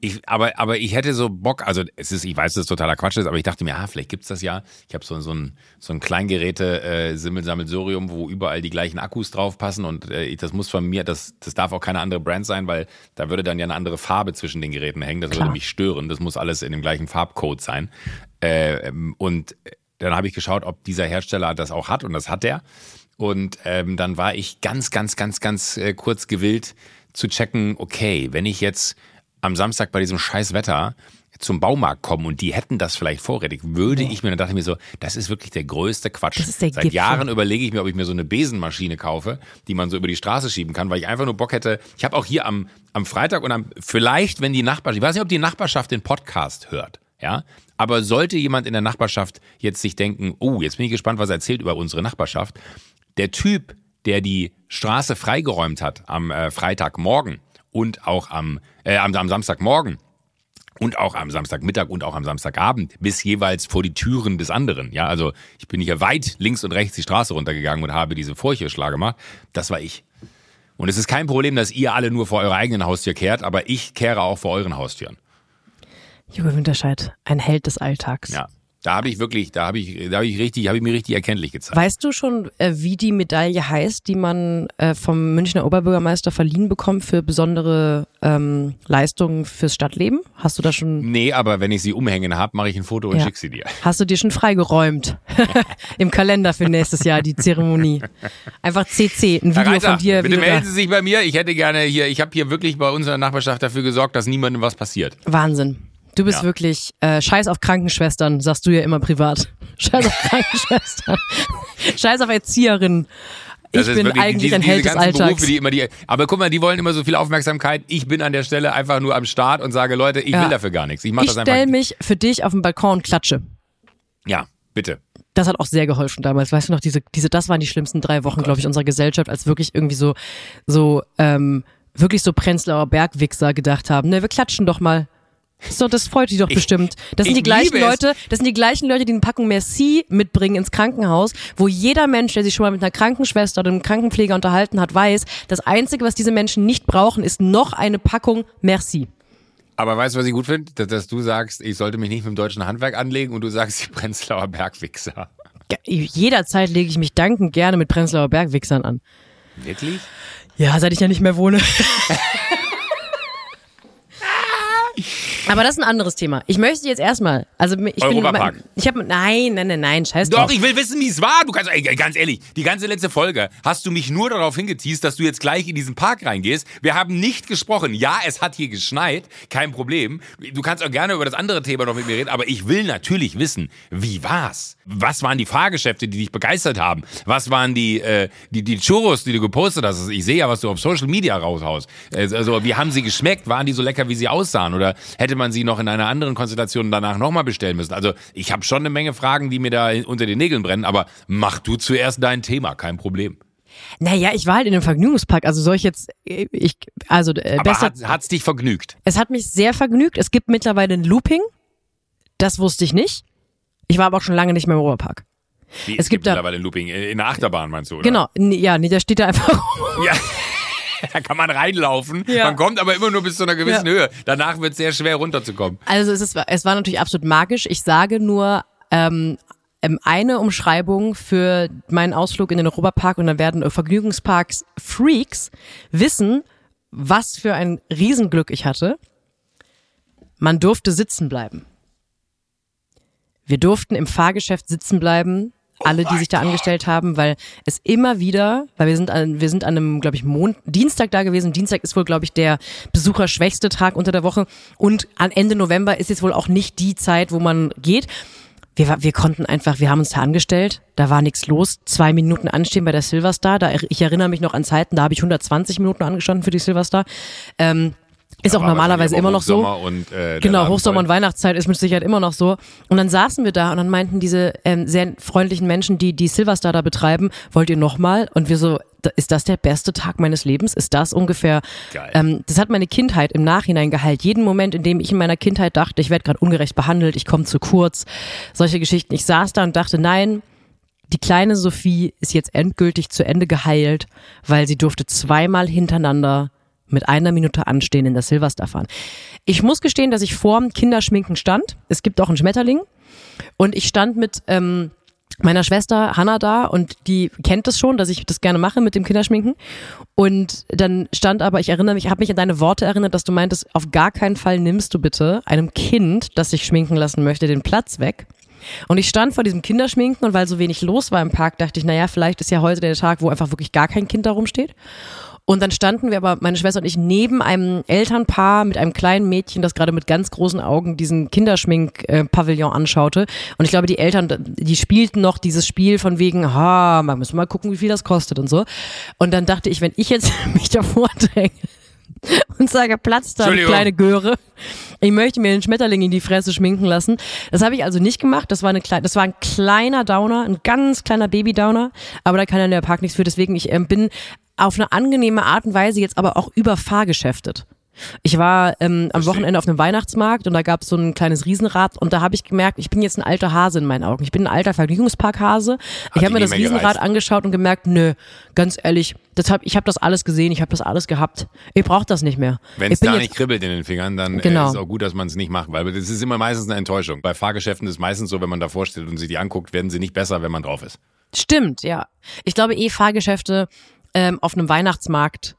Ich, aber, aber ich hätte so Bock, also es ist, ich weiß, dass es totaler Quatsch ist, aber ich dachte mir, ah, vielleicht gibt's das ja. Ich habe so, so ein, so ein Kleingeräte äh, wo überall die gleichen Akkus draufpassen und äh, das muss von mir, das, das darf auch keine andere Brand sein, weil da würde dann ja eine andere Farbe zwischen den Geräten hängen. Das Klar. würde mich stören. Das muss alles in dem gleichen Farbcode sein. Äh, und dann habe ich geschaut, ob dieser Hersteller das auch hat und das hat er. Und ähm, dann war ich ganz, ganz, ganz, ganz äh, kurz gewillt zu checken, okay, wenn ich jetzt am Samstag bei diesem scheiß Wetter zum Baumarkt kommen und die hätten das vielleicht vorrätig, würde ich mir, dann dachte ich mir so, das ist wirklich der größte Quatsch. Der Seit Gipfel. Jahren überlege ich mir, ob ich mir so eine Besenmaschine kaufe, die man so über die Straße schieben kann, weil ich einfach nur Bock hätte. Ich habe auch hier am, am Freitag und am, vielleicht, wenn die Nachbarschaft, ich weiß nicht, ob die Nachbarschaft den Podcast hört, ja, aber sollte jemand in der Nachbarschaft jetzt sich denken, oh, jetzt bin ich gespannt, was er erzählt über unsere Nachbarschaft, der Typ, der die Straße freigeräumt hat am äh, Freitagmorgen, und auch am, äh, am, am Samstagmorgen und auch am Samstagmittag und auch am Samstagabend bis jeweils vor die Türen des anderen. Ja, also ich bin hier weit links und rechts die Straße runtergegangen und habe diese Furchtschlag gemacht. Das war ich. Und es ist kein Problem, dass ihr alle nur vor eurer eigenen Haustür kehrt, aber ich kehre auch vor euren Haustüren. Jürgen Winterscheid, ein Held des Alltags. Ja. Da habe ich wirklich, da habe ich, da habe ich richtig, habe ich mir richtig erkenntlich gezeigt. Weißt du schon, äh, wie die Medaille heißt, die man äh, vom Münchner Oberbürgermeister verliehen bekommt für besondere ähm, Leistungen fürs Stadtleben? Hast du da schon? Nee, aber wenn ich sie umhängen habe, mache ich ein Foto und ja. schicke sie dir. Hast du dir schon freigeräumt im Kalender für nächstes Jahr die Zeremonie? Einfach CC, ein Video Reiter, von dir. Bitte melden Sie sich bei mir. Ich hätte gerne hier, ich habe hier wirklich bei unserer Nachbarschaft dafür gesorgt, dass niemandem was passiert. Wahnsinn. Du bist ja. wirklich äh, Scheiß auf Krankenschwestern, sagst du ja immer privat. Scheiß auf Krankenschwestern. Scheiß auf Erzieherinnen. Ich bin eigentlich diese, ein Held des Alltags. Berufe, die immer die, aber guck mal, die wollen immer so viel Aufmerksamkeit. Ich bin an der Stelle einfach nur am Start und sage, Leute, ich ja. will dafür gar nichts. Ich mach ich das einfach. Ich stell mich für dich auf den Balkon und klatsche. Ja, bitte. Das hat auch sehr geholfen damals. Weißt du noch, diese, diese, das waren die schlimmsten drei Wochen, oh glaube ich, unserer Gesellschaft, als wirklich irgendwie so, so, ähm, wirklich so Prenzlauer Bergwichser gedacht haben. Ne, wir klatschen doch mal So, das freut dich doch ich, bestimmt. Das sind die gleichen Leute, das sind die gleichen Leute, die eine Packung Merci mitbringen ins Krankenhaus, wo jeder Mensch, der sich schon mal mit einer Krankenschwester oder einem Krankenpfleger unterhalten hat, weiß, das einzige, was diese Menschen nicht brauchen, ist noch eine Packung Merci. Aber weißt du, was ich gut finde? Dass, dass, du sagst, ich sollte mich nicht mit dem deutschen Handwerk anlegen und du sagst, die Prenzlauer Bergwichser. Jederzeit lege ich mich dankend gerne mit Prenzlauer Bergwichsern an. Wirklich? Ja, seit ich ja nicht mehr wohne. Aber das ist ein anderes Thema. Ich möchte jetzt erstmal, also ich Europapark. bin, ich habe, nein, nein, nein, nein, scheiß Doch, drauf. ich will wissen, wie es war. Du kannst, ey, ganz ehrlich, die ganze letzte Folge hast du mich nur darauf hingeteased, dass du jetzt gleich in diesen Park reingehst. Wir haben nicht gesprochen. Ja, es hat hier geschneit, kein Problem. Du kannst auch gerne über das andere Thema noch mit mir reden, aber ich will natürlich wissen, wie war's? Was waren die Fahrgeschäfte, die dich begeistert haben? Was waren die, äh, die, die Churros, die du gepostet hast? Ich sehe ja, was du auf Social Media raushaust. Also, wie haben sie geschmeckt? Waren die so lecker, wie sie aussahen? Oder hätte man sie noch in einer anderen Konstellation danach nochmal bestellen müssen. Also ich habe schon eine Menge Fragen, die mir da unter den Nägeln brennen, aber mach du zuerst dein Thema, kein Problem. Naja, ich war halt in einem Vergnügungspark. Also soll ich jetzt, ich, also äh, Aber besser, hat es dich vergnügt? Es hat mich sehr vergnügt. Es gibt mittlerweile ein Looping. Das wusste ich nicht. Ich war aber auch schon lange nicht mehr im. Wie, es, es gibt, gibt mittlerweile ein Looping in der Achterbahn, meinst du? Oder? Genau, ja, nee, da steht da einfach. Ja. da kann man reinlaufen. Ja. Man kommt aber immer nur bis zu einer gewissen ja. Höhe. Danach wird es sehr schwer runterzukommen. Also es, ist, es war natürlich absolut magisch. Ich sage nur, ähm, ähm, eine Umschreibung für meinen Ausflug in den Europapark und dann werden Vergnügungsparks Freaks wissen, was für ein Riesenglück ich hatte. Man durfte sitzen bleiben. Wir durften im Fahrgeschäft sitzen bleiben alle, die sich da angestellt haben, weil es immer wieder, weil wir sind an, wir sind an einem, glaube ich, Mond, Dienstag da gewesen. Dienstag ist wohl, glaube ich, der besucherschwächste Tag unter der Woche. Und an Ende November ist jetzt wohl auch nicht die Zeit, wo man geht. Wir, wir konnten einfach, wir haben uns da angestellt, da war nichts los. Zwei Minuten anstehen bei der Silverstar. Da, ich erinnere mich noch an Zeiten, da habe ich 120 Minuten angestanden für die Silverstar. Ähm, ist auch normalerweise immer noch so. Und, äh, genau, Hochsommer und Weihnachtszeit ist mit Sicherheit immer noch so. Und dann saßen wir da und dann meinten diese ähm, sehr freundlichen Menschen, die die Silverstar da betreiben, wollt ihr nochmal? Und wir so, ist das der beste Tag meines Lebens? Ist das ungefähr? Geil. Ähm, das hat meine Kindheit im Nachhinein geheilt. Jeden Moment, in dem ich in meiner Kindheit dachte, ich werde gerade ungerecht behandelt, ich komme zu kurz, solche Geschichten. Ich saß da und dachte, nein, die kleine Sophie ist jetzt endgültig zu Ende geheilt, weil sie durfte zweimal hintereinander mit einer Minute anstehen in der Silverstar fahren. Ich muss gestehen, dass ich vorm Kinderschminken stand. Es gibt auch einen Schmetterling. Und ich stand mit ähm, meiner Schwester Hanna da und die kennt es schon, dass ich das gerne mache mit dem Kinderschminken. Und dann stand aber, ich erinnere mich, ich habe mich an deine Worte erinnert, dass du meintest, auf gar keinen Fall nimmst du bitte einem Kind, das sich schminken lassen möchte, den Platz weg. Und ich stand vor diesem Kinderschminken und weil so wenig los war im Park, dachte ich, naja, vielleicht ist ja heute der Tag, wo einfach wirklich gar kein Kind da rumsteht. Und dann standen wir aber, meine Schwester und ich, neben einem Elternpaar mit einem kleinen Mädchen, das gerade mit ganz großen Augen diesen Kinderschmink-Pavillon anschaute. Und ich glaube, die Eltern, die spielten noch dieses Spiel von wegen, ha, man müssen mal gucken, wie viel das kostet und so. Und dann dachte ich, wenn ich jetzt mich davor dränge und sage, Platz da, kleine Göre. Ich möchte mir den Schmetterling in die Fresse schminken lassen. Das habe ich also nicht gemacht. Das war, eine kleine, das war ein kleiner Downer, ein ganz kleiner Baby-Downer. Aber da kann ja der Park nichts für. Deswegen, ich ähm, bin auf eine angenehme Art und Weise jetzt aber auch über Fahrgeschäftet. Ich war ähm, am Wochenende auf einem Weihnachtsmarkt und da gab es so ein kleines Riesenrad und da habe ich gemerkt, ich bin jetzt ein alter Hase in meinen Augen. Ich bin ein alter Vergnügungsparkhase. Ich habe mir das Riesenrad gereist. angeschaut und gemerkt, nö, ganz ehrlich, das hab, ich habe das alles gesehen, ich habe das alles gehabt. Ich brauche das nicht mehr. Wenn es da nicht kribbelt in den Fingern, dann genau. ist es auch gut, dass man es nicht macht, weil das ist immer meistens eine Enttäuschung. Bei Fahrgeschäften ist es meistens so, wenn man davor steht und sich die anguckt, werden sie nicht besser, wenn man drauf ist. Stimmt, ja. Ich glaube eh Fahrgeschäfte ähm, auf einem Weihnachtsmarkt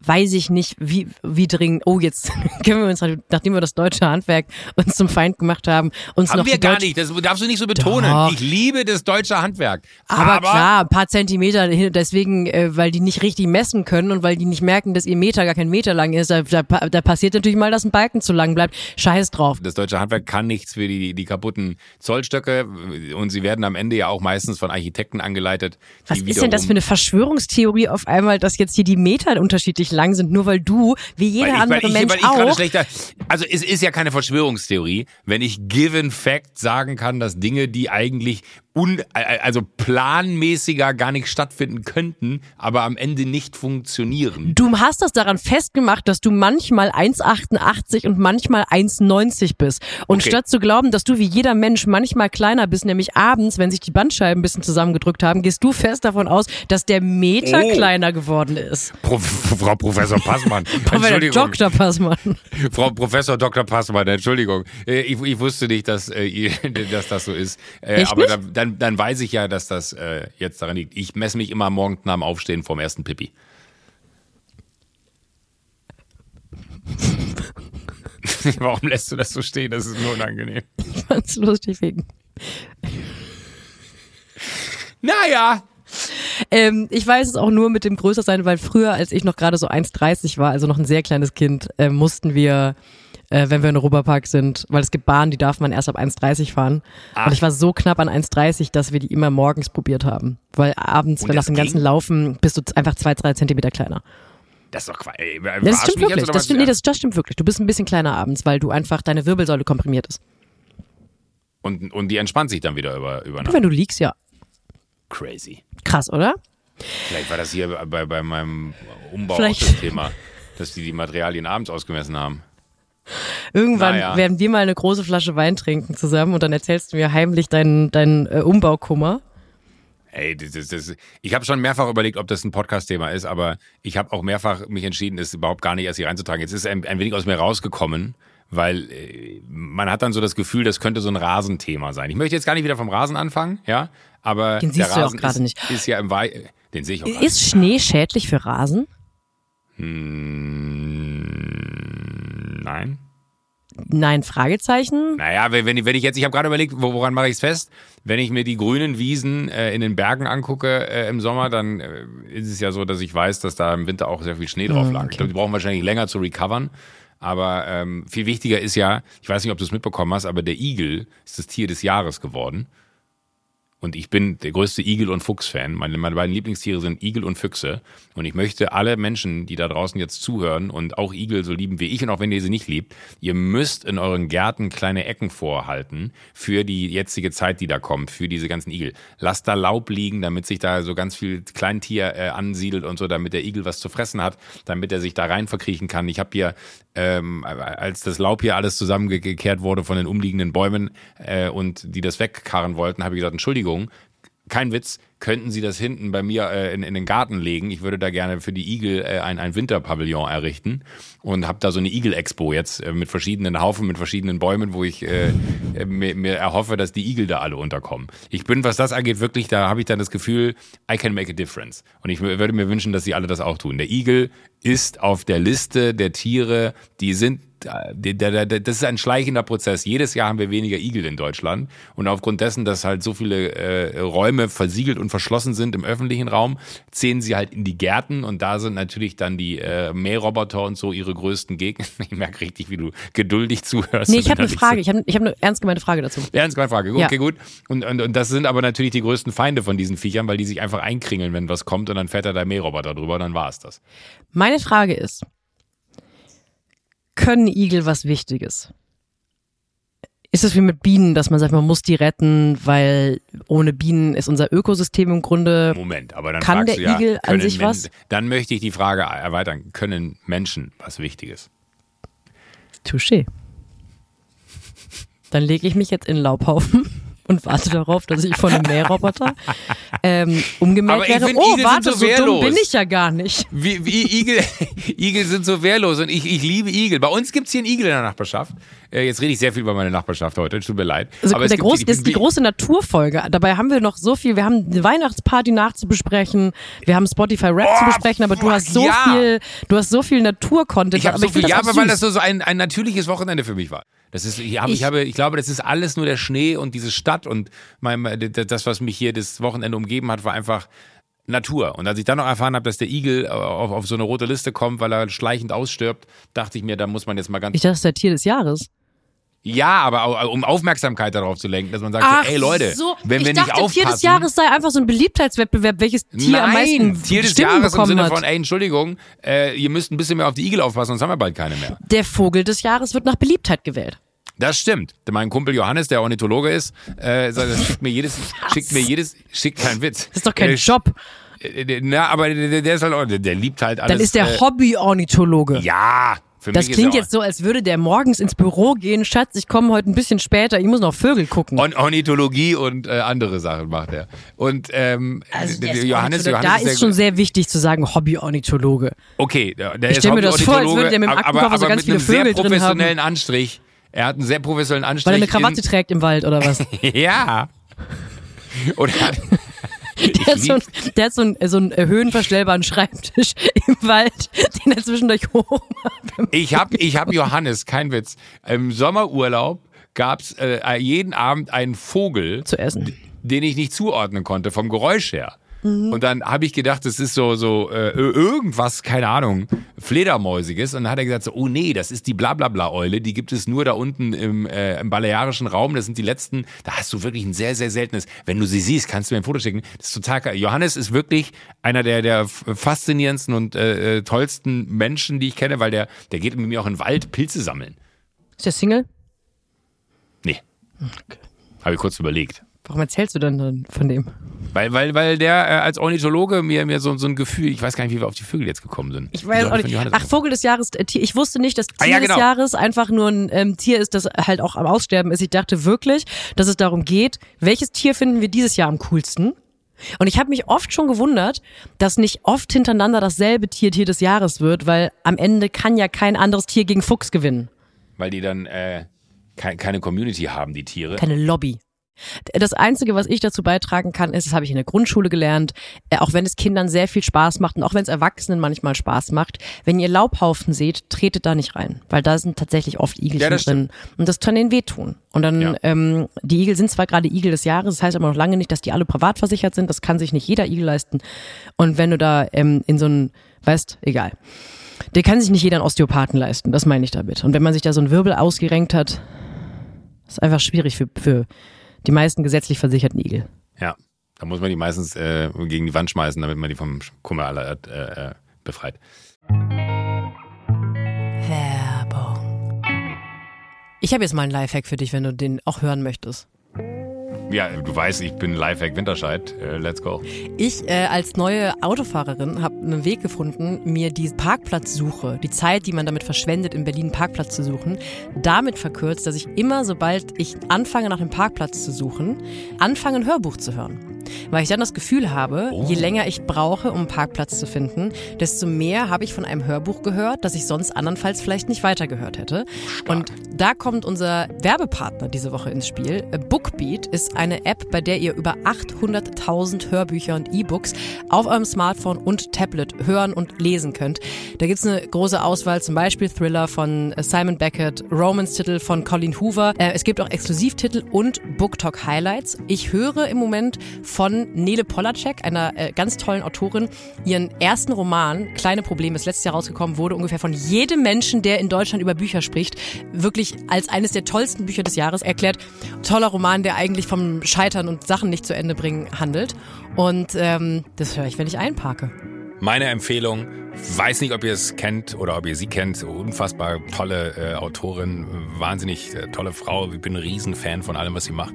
weiß ich nicht, wie, wie dringend, oh, jetzt können wir uns, nachdem wir das deutsche Handwerk uns zum Feind gemacht haben, uns haben noch wir gar nicht, das darfst du nicht so betonen. Doch. Ich liebe das deutsche Handwerk. Aber, aber, klar, ein paar Zentimeter, deswegen, äh, weil die nicht richtig messen können und weil die nicht merken, dass ihr Meter gar kein Meter lang ist, da, da, da passiert natürlich mal, dass ein Balken zu lang bleibt. Scheiß drauf. Das deutsche Handwerk kann nichts für die, die kaputten Zollstöcke und sie werden am Ende ja auch meistens von Architekten angeleitet. Was ist denn das für eine Verschwörungstheorie auf einmal, dass jetzt hier die Meter unterschiedlich lang sind, nur weil du, wie jeder ich, andere ich, Mensch auch. Also es ist ja keine Verschwörungstheorie, wenn ich given fact sagen kann, dass Dinge, die eigentlich un, also planmäßiger gar nicht stattfinden könnten, aber am Ende nicht funktionieren. Du hast das daran festgemacht, dass du manchmal 1,88 und manchmal 1,90 bist. Und okay. statt zu glauben, dass du wie jeder Mensch manchmal kleiner bist, nämlich abends, wenn sich die Bandscheiben ein bisschen zusammengedrückt haben, gehst du fest davon aus, dass der Meter oh. kleiner geworden ist. Pro, Frau Professor Passmann. Professor Dr. Passmann. Frau Professor Dr. Passmann, Entschuldigung. Äh, ich, ich wusste nicht, dass, äh, dass das so ist. Äh, Echt aber dann, dann, dann weiß ich ja, dass das äh, jetzt daran liegt. Ich messe mich immer morgens nach dem Aufstehen vorm ersten Pipi. Warum lässt du das so stehen? Das ist nur unangenehm. Ich fand's lustig wegen. Naja. Ähm, ich weiß es auch nur mit dem Größersein, weil früher, als ich noch gerade so 1,30 war, also noch ein sehr kleines Kind, äh, mussten wir äh, wenn wir in Europapark sind, weil es gibt Bahnen, die darf man erst ab 1,30 fahren. Ah. Und ich war so knapp an 1,30, dass wir die immer morgens probiert haben. Weil abends, wenn nach dem ganzen Laufen, bist du einfach zwei, drei Zentimeter kleiner. Das ist doch Quatsch. Das stimmt wirklich. Das stimmt, nee, das, das stimmt wirklich. Du bist ein bisschen kleiner abends, weil du einfach deine Wirbelsäule komprimiert ist. Und, und die entspannt sich dann wieder über, über Nacht. Wenn du liegst, ja. Crazy. Krass, oder? Vielleicht war das hier bei, bei meinem Umbau-Thema, dass die die Materialien abends ausgemessen haben. Irgendwann naja. werden wir mal eine große Flasche Wein trinken zusammen und dann erzählst du mir heimlich deinen, deinen äh, Umbaukummer. Ey, das, das, das, ich habe schon mehrfach überlegt, ob das ein Podcast-Thema ist, aber ich habe auch mehrfach mich entschieden, es überhaupt gar nicht erst hier reinzutragen. Jetzt ist es ein, ein wenig aus mir rausgekommen, weil äh, man hat dann so das Gefühl, das könnte so ein Rasenthema sein. Ich möchte jetzt gar nicht wieder vom Rasen anfangen, ja, aber den siehst der Rasen du auch ist, nicht. ist ja im Wei den sehe ich auch Ist Schnee schädlich für Rasen? Hm, nein. Nein, Fragezeichen. Naja, wenn, wenn ich jetzt, ich habe gerade überlegt, woran mache ich es fest? Wenn ich mir die grünen Wiesen äh, in den Bergen angucke äh, im Sommer, dann äh, ist es ja so, dass ich weiß, dass da im Winter auch sehr viel Schnee drauf lag. Okay. Ich glaube, die brauchen wahrscheinlich länger zu recovern. Aber ähm, viel wichtiger ist ja, ich weiß nicht, ob du es mitbekommen hast, aber der Igel ist das Tier des Jahres geworden. Und ich bin der größte Igel- und Fuchs-Fan. Meine, meine beiden Lieblingstiere sind Igel und Füchse. Und ich möchte alle Menschen, die da draußen jetzt zuhören und auch Igel so lieben wie ich und auch wenn ihr sie nicht liebt, ihr müsst in euren Gärten kleine Ecken vorhalten für die jetzige Zeit, die da kommt, für diese ganzen Igel. Lasst da Laub liegen, damit sich da so ganz viel Kleintier äh, ansiedelt und so, damit der Igel was zu fressen hat, damit er sich da rein verkriechen kann. Ich habe hier, ähm, als das Laub hier alles zusammengekehrt wurde von den umliegenden Bäumen äh, und die das wegkarren wollten, habe ich gesagt, Entschuldigung, Entschuldigung, kein Witz, könnten Sie das hinten bei mir äh, in, in den Garten legen? Ich würde da gerne für die Igel äh, ein, ein Winterpavillon errichten und habe da so eine Igel-Expo jetzt äh, mit verschiedenen Haufen, mit verschiedenen Bäumen, wo ich äh, äh, mir, mir erhoffe, dass die Igel da alle unterkommen. Ich bin, was das angeht, wirklich, da habe ich dann das Gefühl, I can make a difference. Und ich würde mir wünschen, dass Sie alle das auch tun. Der Igel ist auf der Liste der Tiere, die sind das ist ein schleichender Prozess. Jedes Jahr haben wir weniger Igel in Deutschland. Und aufgrund dessen, dass halt so viele äh, Räume versiegelt und verschlossen sind im öffentlichen Raum, ziehen sie halt in die Gärten. Und da sind natürlich dann die äh, Mähroboter und so ihre größten Gegner. Ich merke richtig, wie du geduldig zuhörst. Nee, ich habe eine Frage. Ich habe ich hab eine ernst gemeinte Frage dazu. Ernst gemeinte Frage. Okay, ja. gut. Und, und, und das sind aber natürlich die größten Feinde von diesen Viechern, weil die sich einfach einkringeln, wenn was kommt. Und dann fährt da der Mähroboter drüber und dann war es das. Meine Frage ist, können Igel was Wichtiges? Ist es wie mit Bienen, dass man sagt, man muss die retten, weil ohne Bienen ist unser Ökosystem im Grunde. Moment, aber dann kann der ja, Igel an sich Men was? Dann möchte ich die Frage erweitern: Können Menschen was Wichtiges? Touché. Dann lege ich mich jetzt in Laubhaufen und warte darauf, dass ich von einem Mähroboter ähm, umgemerkt werde. Oh, Igel warte, so, so dumm bin ich ja gar nicht. Wie, wie Igel, Igel sind so wehrlos und ich, ich liebe Igel. Bei uns gibt es hier einen Igel in der Nachbarschaft. Äh, jetzt rede ich sehr viel über meine Nachbarschaft heute, tut mir leid. Also Aber der groß, das ist die große Naturfolge. Dabei haben wir noch so viel, wir haben eine Weihnachtsparty nachzubesprechen, wir haben Spotify Rap oh, zu besprechen, aber du hast so ja. viel, du hast so viel Naturcontent. Ich habe so viel, ja, weil das so, so ein, ein natürliches Wochenende für mich war. Das ist, ich, habe, ich, habe, ich glaube, das ist alles nur der Schnee und diese Stadt und mein, das, was mich hier das Wochenende umgeben hat, war einfach Natur. Und als ich dann noch erfahren habe, dass der Igel auf, auf so eine rote Liste kommt, weil er schleichend ausstirbt, dachte ich mir, da muss man jetzt mal ganz. Ich dachte, das ist der Tier des Jahres. Ja, aber um Aufmerksamkeit darauf zu lenken, dass man sagt, Ach so, ey Leute, so. wenn wir ich nicht dachte, aufpassen. Tier des Jahres sei einfach so ein Beliebtheitswettbewerb, welches Tier Nein, am meisten Tier des Stimmen Jahres im Sinne hat. von, ey, Entschuldigung, äh, ihr müsst ein bisschen mehr auf die Igel aufpassen, sonst haben wir bald keine mehr. Der Vogel des Jahres wird nach Beliebtheit gewählt. Das stimmt. Mein Kumpel Johannes, der Ornithologe ist, äh, schickt mir jedes, schickt mir jedes, schickt kein Witz. Das ist doch kein äh, Job. Äh, na, aber der, der ist halt, der liebt halt alles. Dann ist der äh, Hobby-Ornithologe. Ja, für das klingt jetzt so, als würde der morgens ins Büro gehen. Schatz, ich komme heute ein bisschen später, ich muss noch Vögel gucken. Und Ornithologie und äh, andere Sachen macht er. Und ähm, also Johannes, Johannes, da ist, ist schon sehr wichtig zu sagen Hobby-Ornithologe. Okay, der ich stelle mir das vor, als würde der mit dem Aktenkoffer aber, so ganz viele Vögel drin haben. sehr professionellen Anstrich. Er hat einen sehr professionellen Anstrich. Weil er eine Krawatte trägt im Wald oder was? ja. Oder der, hat so, ein, der hat so einen, so einen höhenverstellbaren Schreibtisch im Wald, den er zwischendurch hoch macht. Ich habe ich hab Johannes, kein Witz, im Sommerurlaub gab es äh, jeden Abend einen Vogel zu essen, den ich nicht zuordnen konnte, vom Geräusch her. Mhm. Und dann habe ich gedacht, das ist so, so äh, irgendwas, keine Ahnung, Fledermäusiges. Und dann hat er gesagt, so, oh nee, das ist die Blablabla-Eule, die gibt es nur da unten im, äh, im balearischen Raum. Das sind die letzten, da hast du wirklich ein sehr, sehr seltenes. Wenn du sie siehst, kannst du mir ein Foto schicken. Das ist total geil. Johannes ist wirklich einer der, der faszinierendsten und äh, äh, tollsten Menschen, die ich kenne, weil der, der geht mit mir auch in den Wald Pilze sammeln. Ist der Single? Nee. Okay. Habe ich kurz überlegt. Warum erzählst du denn dann von dem? Weil, weil, weil der äh, als Ornithologe mir, mir so, so ein Gefühl, ich weiß gar nicht, wie wir auf die Vögel jetzt gekommen sind. Ich weiß auch nicht. Ach, Vogel des Jahres, äh, Tier. Ich wusste nicht, dass Tier ah, ja, genau. des Jahres einfach nur ein ähm, Tier ist, das halt auch am Aussterben ist. Ich dachte wirklich, dass es darum geht, welches Tier finden wir dieses Jahr am coolsten? Und ich habe mich oft schon gewundert, dass nicht oft hintereinander dasselbe Tier Tier des Jahres wird, weil am Ende kann ja kein anderes Tier gegen Fuchs gewinnen. Weil die dann äh, keine Community haben, die Tiere. Keine Lobby. Das Einzige, was ich dazu beitragen kann, ist, das habe ich in der Grundschule gelernt, äh, auch wenn es Kindern sehr viel Spaß macht und auch wenn es Erwachsenen manchmal Spaß macht, wenn ihr Laubhaufen seht, tretet da nicht rein, weil da sind tatsächlich oft Igel ja, drin und das kann denen wehtun. Und dann, ja. ähm, die Igel sind zwar gerade Igel des Jahres, das heißt aber noch lange nicht, dass die alle privat versichert sind, das kann sich nicht jeder Igel leisten. Und wenn du da ähm, in so ein, weißt, egal. Der kann sich nicht jeder einen Osteopathen leisten, das meine ich damit. Und wenn man sich da so einen Wirbel ausgerenkt hat, ist einfach schwierig für, für die meisten gesetzlich versicherten Igel. Ja, da muss man die meistens äh, gegen die Wand schmeißen, damit man die vom Kummer aller äh, äh, befreit. Werbung. Ich habe jetzt mal einen Lifehack für dich, wenn du den auch hören möchtest. Ja, du weißt, ich bin Lifehack Winterscheid. Uh, let's go. Ich äh, als neue Autofahrerin habe einen Weg gefunden, mir die Parkplatzsuche, die Zeit, die man damit verschwendet, in Berlin einen Parkplatz zu suchen, damit verkürzt, dass ich immer, sobald ich anfange, nach einem Parkplatz zu suchen, anfange, ein Hörbuch zu hören. Weil ich dann das Gefühl habe, oh. je länger ich brauche, um einen Parkplatz zu finden, desto mehr habe ich von einem Hörbuch gehört, das ich sonst andernfalls vielleicht nicht weitergehört hätte. Stark. Und da kommt unser Werbepartner diese Woche ins Spiel. Bookbeat ist eine App, bei der ihr über 800.000 Hörbücher und E-Books auf eurem Smartphone und Tablet hören und lesen könnt. Da gibt es eine große Auswahl, zum Beispiel Thriller von Simon Beckett, Romance-Titel von Colin Hoover. Äh, es gibt auch Exklusivtitel und BookTalk Highlights. Ich höre im Moment von Nele Polacek, einer äh, ganz tollen Autorin. Ihren ersten Roman, Kleine Probleme, ist letztes Jahr rausgekommen, wurde ungefähr von jedem Menschen, der in Deutschland über Bücher spricht, wirklich als eines der tollsten Bücher des Jahres erklärt. Toller Roman, der eigentlich vom Scheitern und Sachen nicht zu Ende bringen handelt. Und ähm, das höre ich, wenn ich einparke. Meine Empfehlung, weiß nicht, ob ihr es kennt oder ob ihr sie kennt, unfassbar tolle äh, Autorin, wahnsinnig äh, tolle Frau, ich bin ein Riesenfan von allem, was sie macht.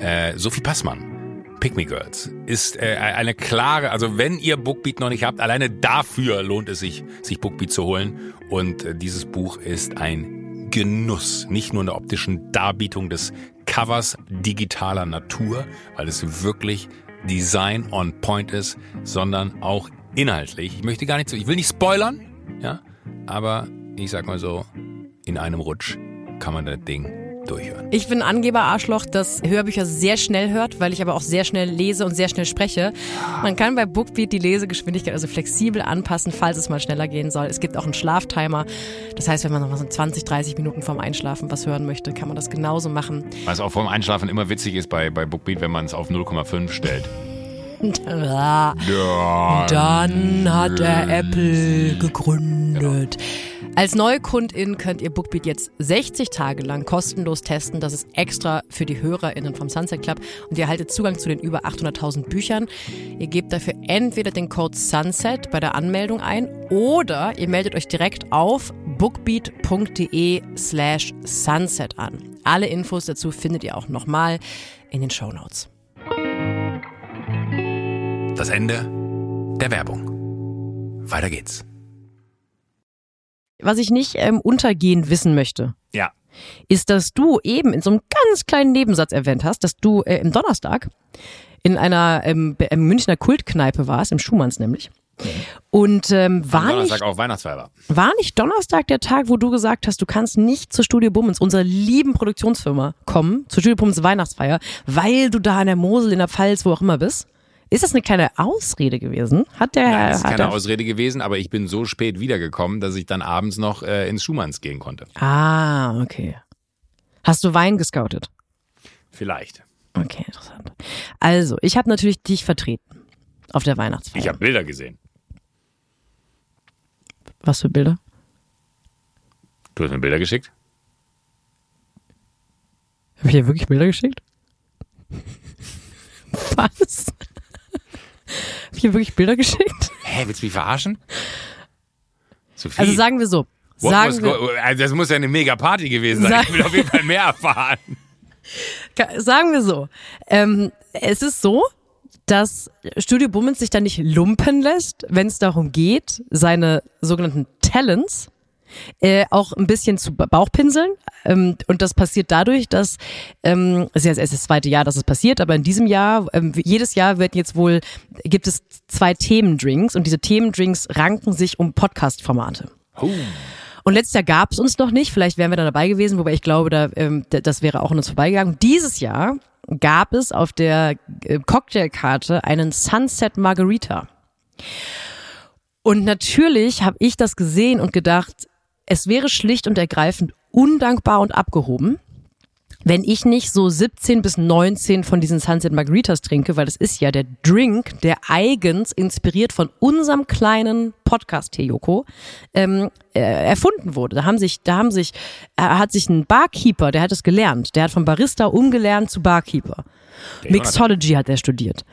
Äh, Sophie Passmann Pick Me Girls ist äh, eine klare, also wenn ihr Bookbeat noch nicht habt, alleine dafür lohnt es sich, sich Bookbeat zu holen. Und äh, dieses Buch ist ein Genuss, nicht nur in der optischen Darbietung des Covers digitaler Natur, weil es wirklich Design on Point ist, sondern auch inhaltlich. Ich möchte gar nicht so, ich will nicht spoilern, ja, aber ich sag mal so, in einem Rutsch kann man das Ding durchhören. Ich bin Angeber-Arschloch, das Hörbücher sehr schnell hört, weil ich aber auch sehr schnell lese und sehr schnell spreche. Man kann bei Bookbeat die Lesegeschwindigkeit also flexibel anpassen, falls es mal schneller gehen soll. Es gibt auch einen Schlaftimer. Das heißt, wenn man noch mal so 20, 30 Minuten vorm Einschlafen was hören möchte, kann man das genauso machen. Was auch vorm Einschlafen immer witzig ist bei, bei Bookbeat, wenn man es auf 0,5 stellt. Ja. Dann hat er Apple gegründet. Genau. Als Neukundin könnt ihr Bookbeat jetzt 60 Tage lang kostenlos testen. Das ist extra für die HörerInnen vom Sunset Club. Und ihr erhaltet Zugang zu den über 800.000 Büchern. Ihr gebt dafür entweder den Code SUNSET bei der Anmeldung ein oder ihr meldet euch direkt auf bookbeat.de slash sunset an. Alle Infos dazu findet ihr auch nochmal in den Show Notes. Das Ende der Werbung. Weiter geht's. Was ich nicht ähm, untergehend wissen möchte. Ja. Ist, dass du eben in so einem ganz kleinen Nebensatz erwähnt hast, dass du äh, im Donnerstag in einer ähm, Münchner Kultkneipe warst, im Schumanns nämlich. Und ähm, war Donnerstag nicht, auch Weihnachtsfeier war. War nicht Donnerstag der Tag, wo du gesagt hast, du kannst nicht zur Studio Bummens, unserer lieben Produktionsfirma, kommen, zur Studio Bummens Weihnachtsfeier, weil du da in der Mosel, in der Pfalz, wo auch immer bist? Ist das eine kleine Ausrede gewesen? Hat der Nein, das ist keine Ausrede gewesen, aber ich bin so spät wiedergekommen, dass ich dann abends noch äh, ins Schumanns gehen konnte. Ah, okay. Hast du Wein gescoutet? Vielleicht. Okay, interessant. Also, ich habe natürlich dich vertreten auf der Weihnachtsfeier. Ich habe Bilder gesehen. Was für Bilder? Du hast mir Bilder geschickt? Habe ich dir wirklich Bilder geschickt? Was? Habe ich dir wirklich Bilder geschickt? Hä, willst du mich verarschen? Sophie. Also sagen wir so. Sagen wir, also das muss ja eine mega Party gewesen sein. Ich will auf jeden Fall mehr erfahren. Sagen wir so. Ähm, es ist so, dass Studio Bummens sich da nicht lumpen lässt, wenn es darum geht, seine sogenannten Talents äh, auch ein bisschen zu Bauchpinseln. Ähm, und das passiert dadurch, dass ähm, es ist das zweite Jahr, dass es passiert, aber in diesem Jahr, ähm, jedes Jahr wird jetzt wohl, gibt es zwei Themendrinks und diese Themendrinks ranken sich um Podcast-Formate. Oh. Und letztes Jahr gab es uns noch nicht, vielleicht wären wir da dabei gewesen, wobei ich glaube, da, ähm, das wäre auch an uns vorbeigegangen. Dieses Jahr gab es auf der äh, Cocktailkarte einen Sunset Margarita. Und natürlich habe ich das gesehen und gedacht, es wäre schlicht und ergreifend undankbar und abgehoben, wenn ich nicht so 17 bis 19 von diesen Sunset Margaritas trinke, weil das ist ja der Drink, der eigens inspiriert von unserem kleinen Podcast hier, Joko, ähm, äh, erfunden wurde. Da haben sich, da haben sich, er hat sich ein Barkeeper, der hat es gelernt, der hat vom Barista umgelernt zu Barkeeper. Mixology hat er studiert.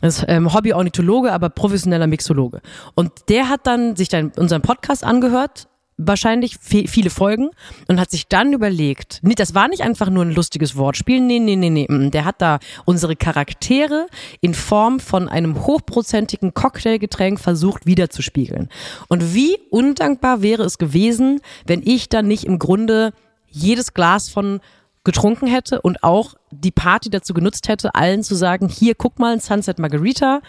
Das ist ähm, Hobby-Ornithologe, aber professioneller Mixologe. Und der hat dann sich dann unseren Podcast angehört, wahrscheinlich viele Folgen und hat sich dann überlegt, nee, das war nicht einfach nur ein lustiges Wortspiel, nee, nee, nee, nee, mm, der hat da unsere Charaktere in Form von einem hochprozentigen Cocktailgetränk versucht wiederzuspiegeln. Und wie undankbar wäre es gewesen, wenn ich dann nicht im Grunde jedes Glas von getrunken hätte und auch die Party dazu genutzt hätte, allen zu sagen, hier, guck mal, ein Sunset Margarita,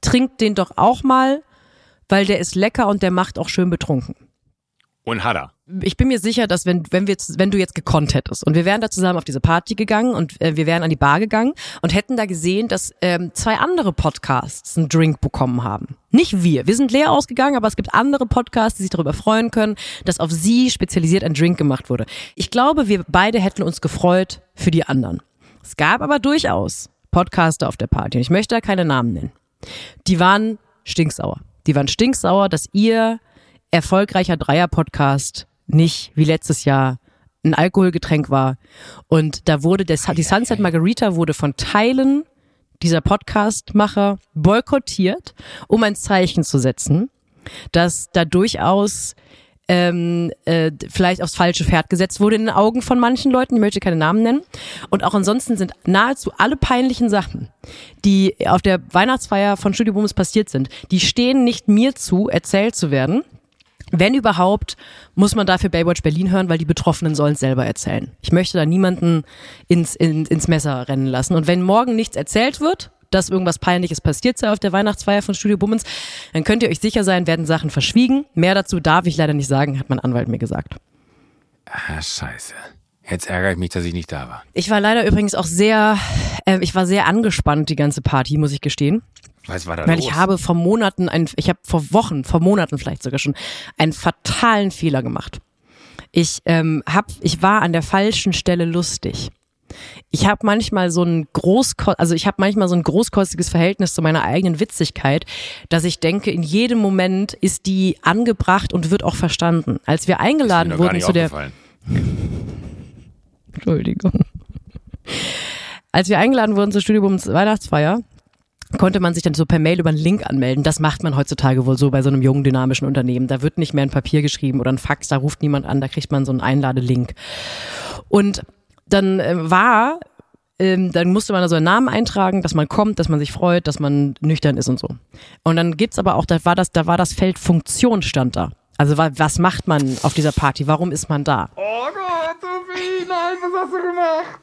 trink den doch auch mal, weil der ist lecker und der macht auch schön betrunken. Und hat er. Ich bin mir sicher, dass wenn, wenn, wir, wenn du jetzt gekonnt hättest und wir wären da zusammen auf diese Party gegangen und äh, wir wären an die Bar gegangen und hätten da gesehen, dass ähm, zwei andere Podcasts einen Drink bekommen haben. Nicht wir. Wir sind leer ausgegangen, aber es gibt andere Podcasts, die sich darüber freuen können, dass auf sie spezialisiert ein Drink gemacht wurde. Ich glaube, wir beide hätten uns gefreut für die anderen. Es gab aber durchaus Podcaster auf der Party und ich möchte da keine Namen nennen. Die waren stinksauer. Die waren stinksauer, dass ihr erfolgreicher Dreier-Podcast nicht wie letztes Jahr ein Alkoholgetränk war. Und da wurde der, die Sunset Margarita wurde von Teilen dieser Podcastmacher boykottiert, um ein Zeichen zu setzen, dass da durchaus ähm, äh, vielleicht aufs falsche Pferd gesetzt wurde in den Augen von manchen Leuten, ich möchte keine Namen nennen. Und auch ansonsten sind nahezu alle peinlichen Sachen, die auf der Weihnachtsfeier von Studio Booms passiert sind, die stehen nicht mir zu, erzählt zu werden, wenn überhaupt, muss man dafür Baywatch Berlin hören, weil die Betroffenen sollen es selber erzählen. Ich möchte da niemanden ins, in, ins Messer rennen lassen. Und wenn morgen nichts erzählt wird, dass irgendwas Peinliches passiert sei auf der Weihnachtsfeier von Studio Bummens, dann könnt ihr euch sicher sein, werden Sachen verschwiegen. Mehr dazu darf ich leider nicht sagen, hat mein Anwalt mir gesagt. Ah, scheiße. Jetzt ärgere ich mich, dass ich nicht da war. Ich war leider übrigens auch sehr, äh, ich war sehr angespannt die ganze Party, muss ich gestehen. Was war da Weil los? ich habe vor Monaten, ein, ich habe vor Wochen, vor Monaten vielleicht sogar schon, einen fatalen Fehler gemacht. Ich ähm, hab, ich war an der falschen Stelle lustig. Ich habe manchmal so ein also ich habe manchmal so ein großkostiges Verhältnis zu meiner eigenen Witzigkeit, dass ich denke, in jedem Moment ist die angebracht und wird auch verstanden. Als wir eingeladen wurden zu der Entschuldigung. Als wir eingeladen wurden zur Studiobums Weihnachtsfeier, konnte man sich dann so per Mail über einen Link anmelden. Das macht man heutzutage wohl so bei so einem jungen, dynamischen Unternehmen. Da wird nicht mehr ein Papier geschrieben oder ein Fax, da ruft niemand an, da kriegt man so einen Einladelink. Und dann äh, war ähm, dann musste man da so einen Namen eintragen, dass man kommt, dass man sich freut, dass man nüchtern ist und so. Und dann gibt's aber auch, da war das, da war das Feld Funktion stand da. Also was macht man auf dieser Party? Warum ist man da? Oh Gott, Sophie, nein, was hast du gemacht?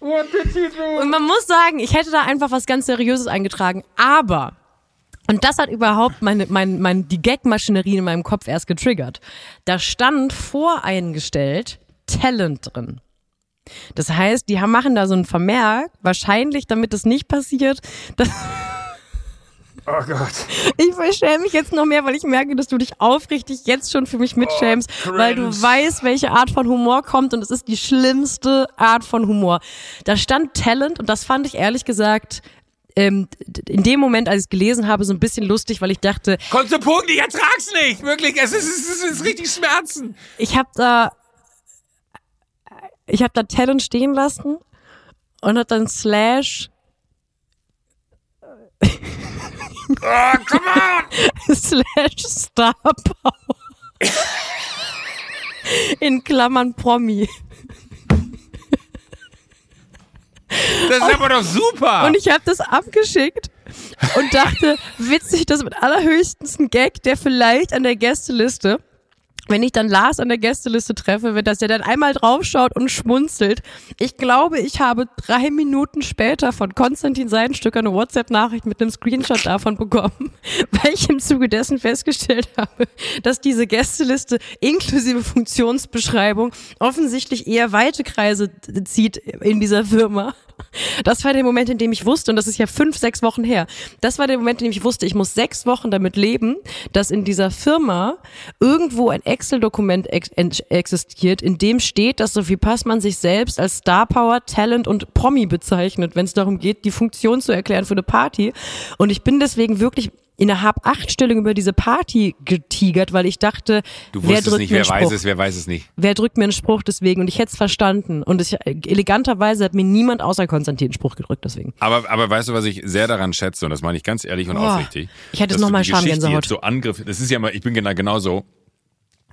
What did you do? Und man muss sagen, ich hätte da einfach was ganz Seriöses eingetragen, aber und das hat überhaupt meine, mein, mein, die Gag-Maschinerie in meinem Kopf erst getriggert. Da stand voreingestellt Talent drin. Das heißt, die haben, machen da so einen Vermerk, wahrscheinlich, damit es nicht passiert, dass Oh Gott. Ich verschäme mich jetzt noch mehr, weil ich merke, dass du dich aufrichtig jetzt schon für mich mitschämst, oh, weil du weißt, welche Art von Humor kommt und es ist die schlimmste Art von Humor. Da stand Talent und das fand ich ehrlich gesagt ähm, in dem Moment, als ich es gelesen habe, so ein bisschen lustig, weil ich dachte. Komm zum Punkt, ich ertrag's nicht. Wirklich, es ist, es ist, es ist richtig Schmerzen. Ich habe da ich habe da Talent stehen lassen und hat dann Slash oh, come on! Slash Star Power. In Klammern Promi. Das ist aber doch super! Und ich habe das abgeschickt und dachte, witzig, das mit allerhöchstens ein Gag, der vielleicht an der Gästeliste wenn ich dann Lars an der Gästeliste treffe, wird, dass er dann einmal draufschaut und schmunzelt. Ich glaube, ich habe drei Minuten später von Konstantin Seidenstück eine WhatsApp-Nachricht mit einem Screenshot davon bekommen, weil ich im Zuge dessen festgestellt habe, dass diese Gästeliste inklusive Funktionsbeschreibung offensichtlich eher weite Kreise zieht in dieser Firma. Das war der Moment, in dem ich wusste, und das ist ja fünf, sechs Wochen her, das war der Moment, in dem ich wusste, ich muss sechs Wochen damit leben, dass in dieser Firma irgendwo ein Excel-Dokument ex existiert, in dem steht, dass Sophie Passmann sich selbst als Star Power, Talent und Promi bezeichnet, wenn es darum geht, die Funktion zu erklären für eine Party. Und ich bin deswegen wirklich in der Hab-Acht-Stellung über diese Party getigert, weil ich dachte, du wer drückt nicht, mir wer weiß es, wer weiß es nicht. Wer drückt mir einen Spruch deswegen? Und ich hätte es verstanden. Und ich, eleganterweise hat mir niemand außer Konstantin einen Spruch gedrückt deswegen. Aber, aber weißt du, was ich sehr daran schätze, und das meine ich ganz ehrlich und oh, aufrichtig. Ich hätte es nochmal Schamgänsehaut. So Angriff, das ist ja mal, ich bin genau genauso.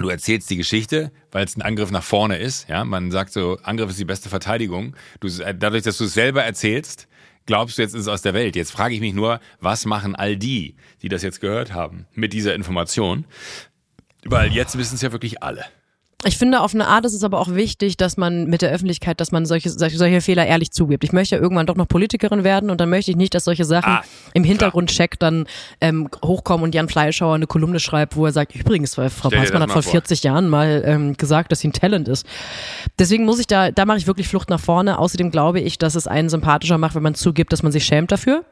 Du erzählst die Geschichte, weil es ein Angriff nach vorne ist. Ja, man sagt so, Angriff ist die beste Verteidigung. Du, dadurch, dass du es selber erzählst, glaubst du, jetzt ist es aus der Welt. Jetzt frage ich mich nur, was machen all die, die das jetzt gehört haben, mit dieser Information? Weil jetzt wissen es ja wirklich alle. Ich finde, auf eine Art ist es aber auch wichtig, dass man mit der Öffentlichkeit, dass man solche, solche, solche Fehler ehrlich zugibt. Ich möchte ja irgendwann doch noch Politikerin werden und dann möchte ich nicht, dass solche Sachen ah, im Hintergrundcheck dann ähm, hochkommen und Jan Fleischhauer eine Kolumne schreibt, wo er sagt, übrigens, Frau Passmann hat vor 40 Jahren mal ähm, gesagt, dass sie ein Talent ist. Deswegen muss ich da, da mache ich wirklich Flucht nach vorne. Außerdem glaube ich, dass es einen sympathischer macht, wenn man zugibt, dass man sich schämt dafür.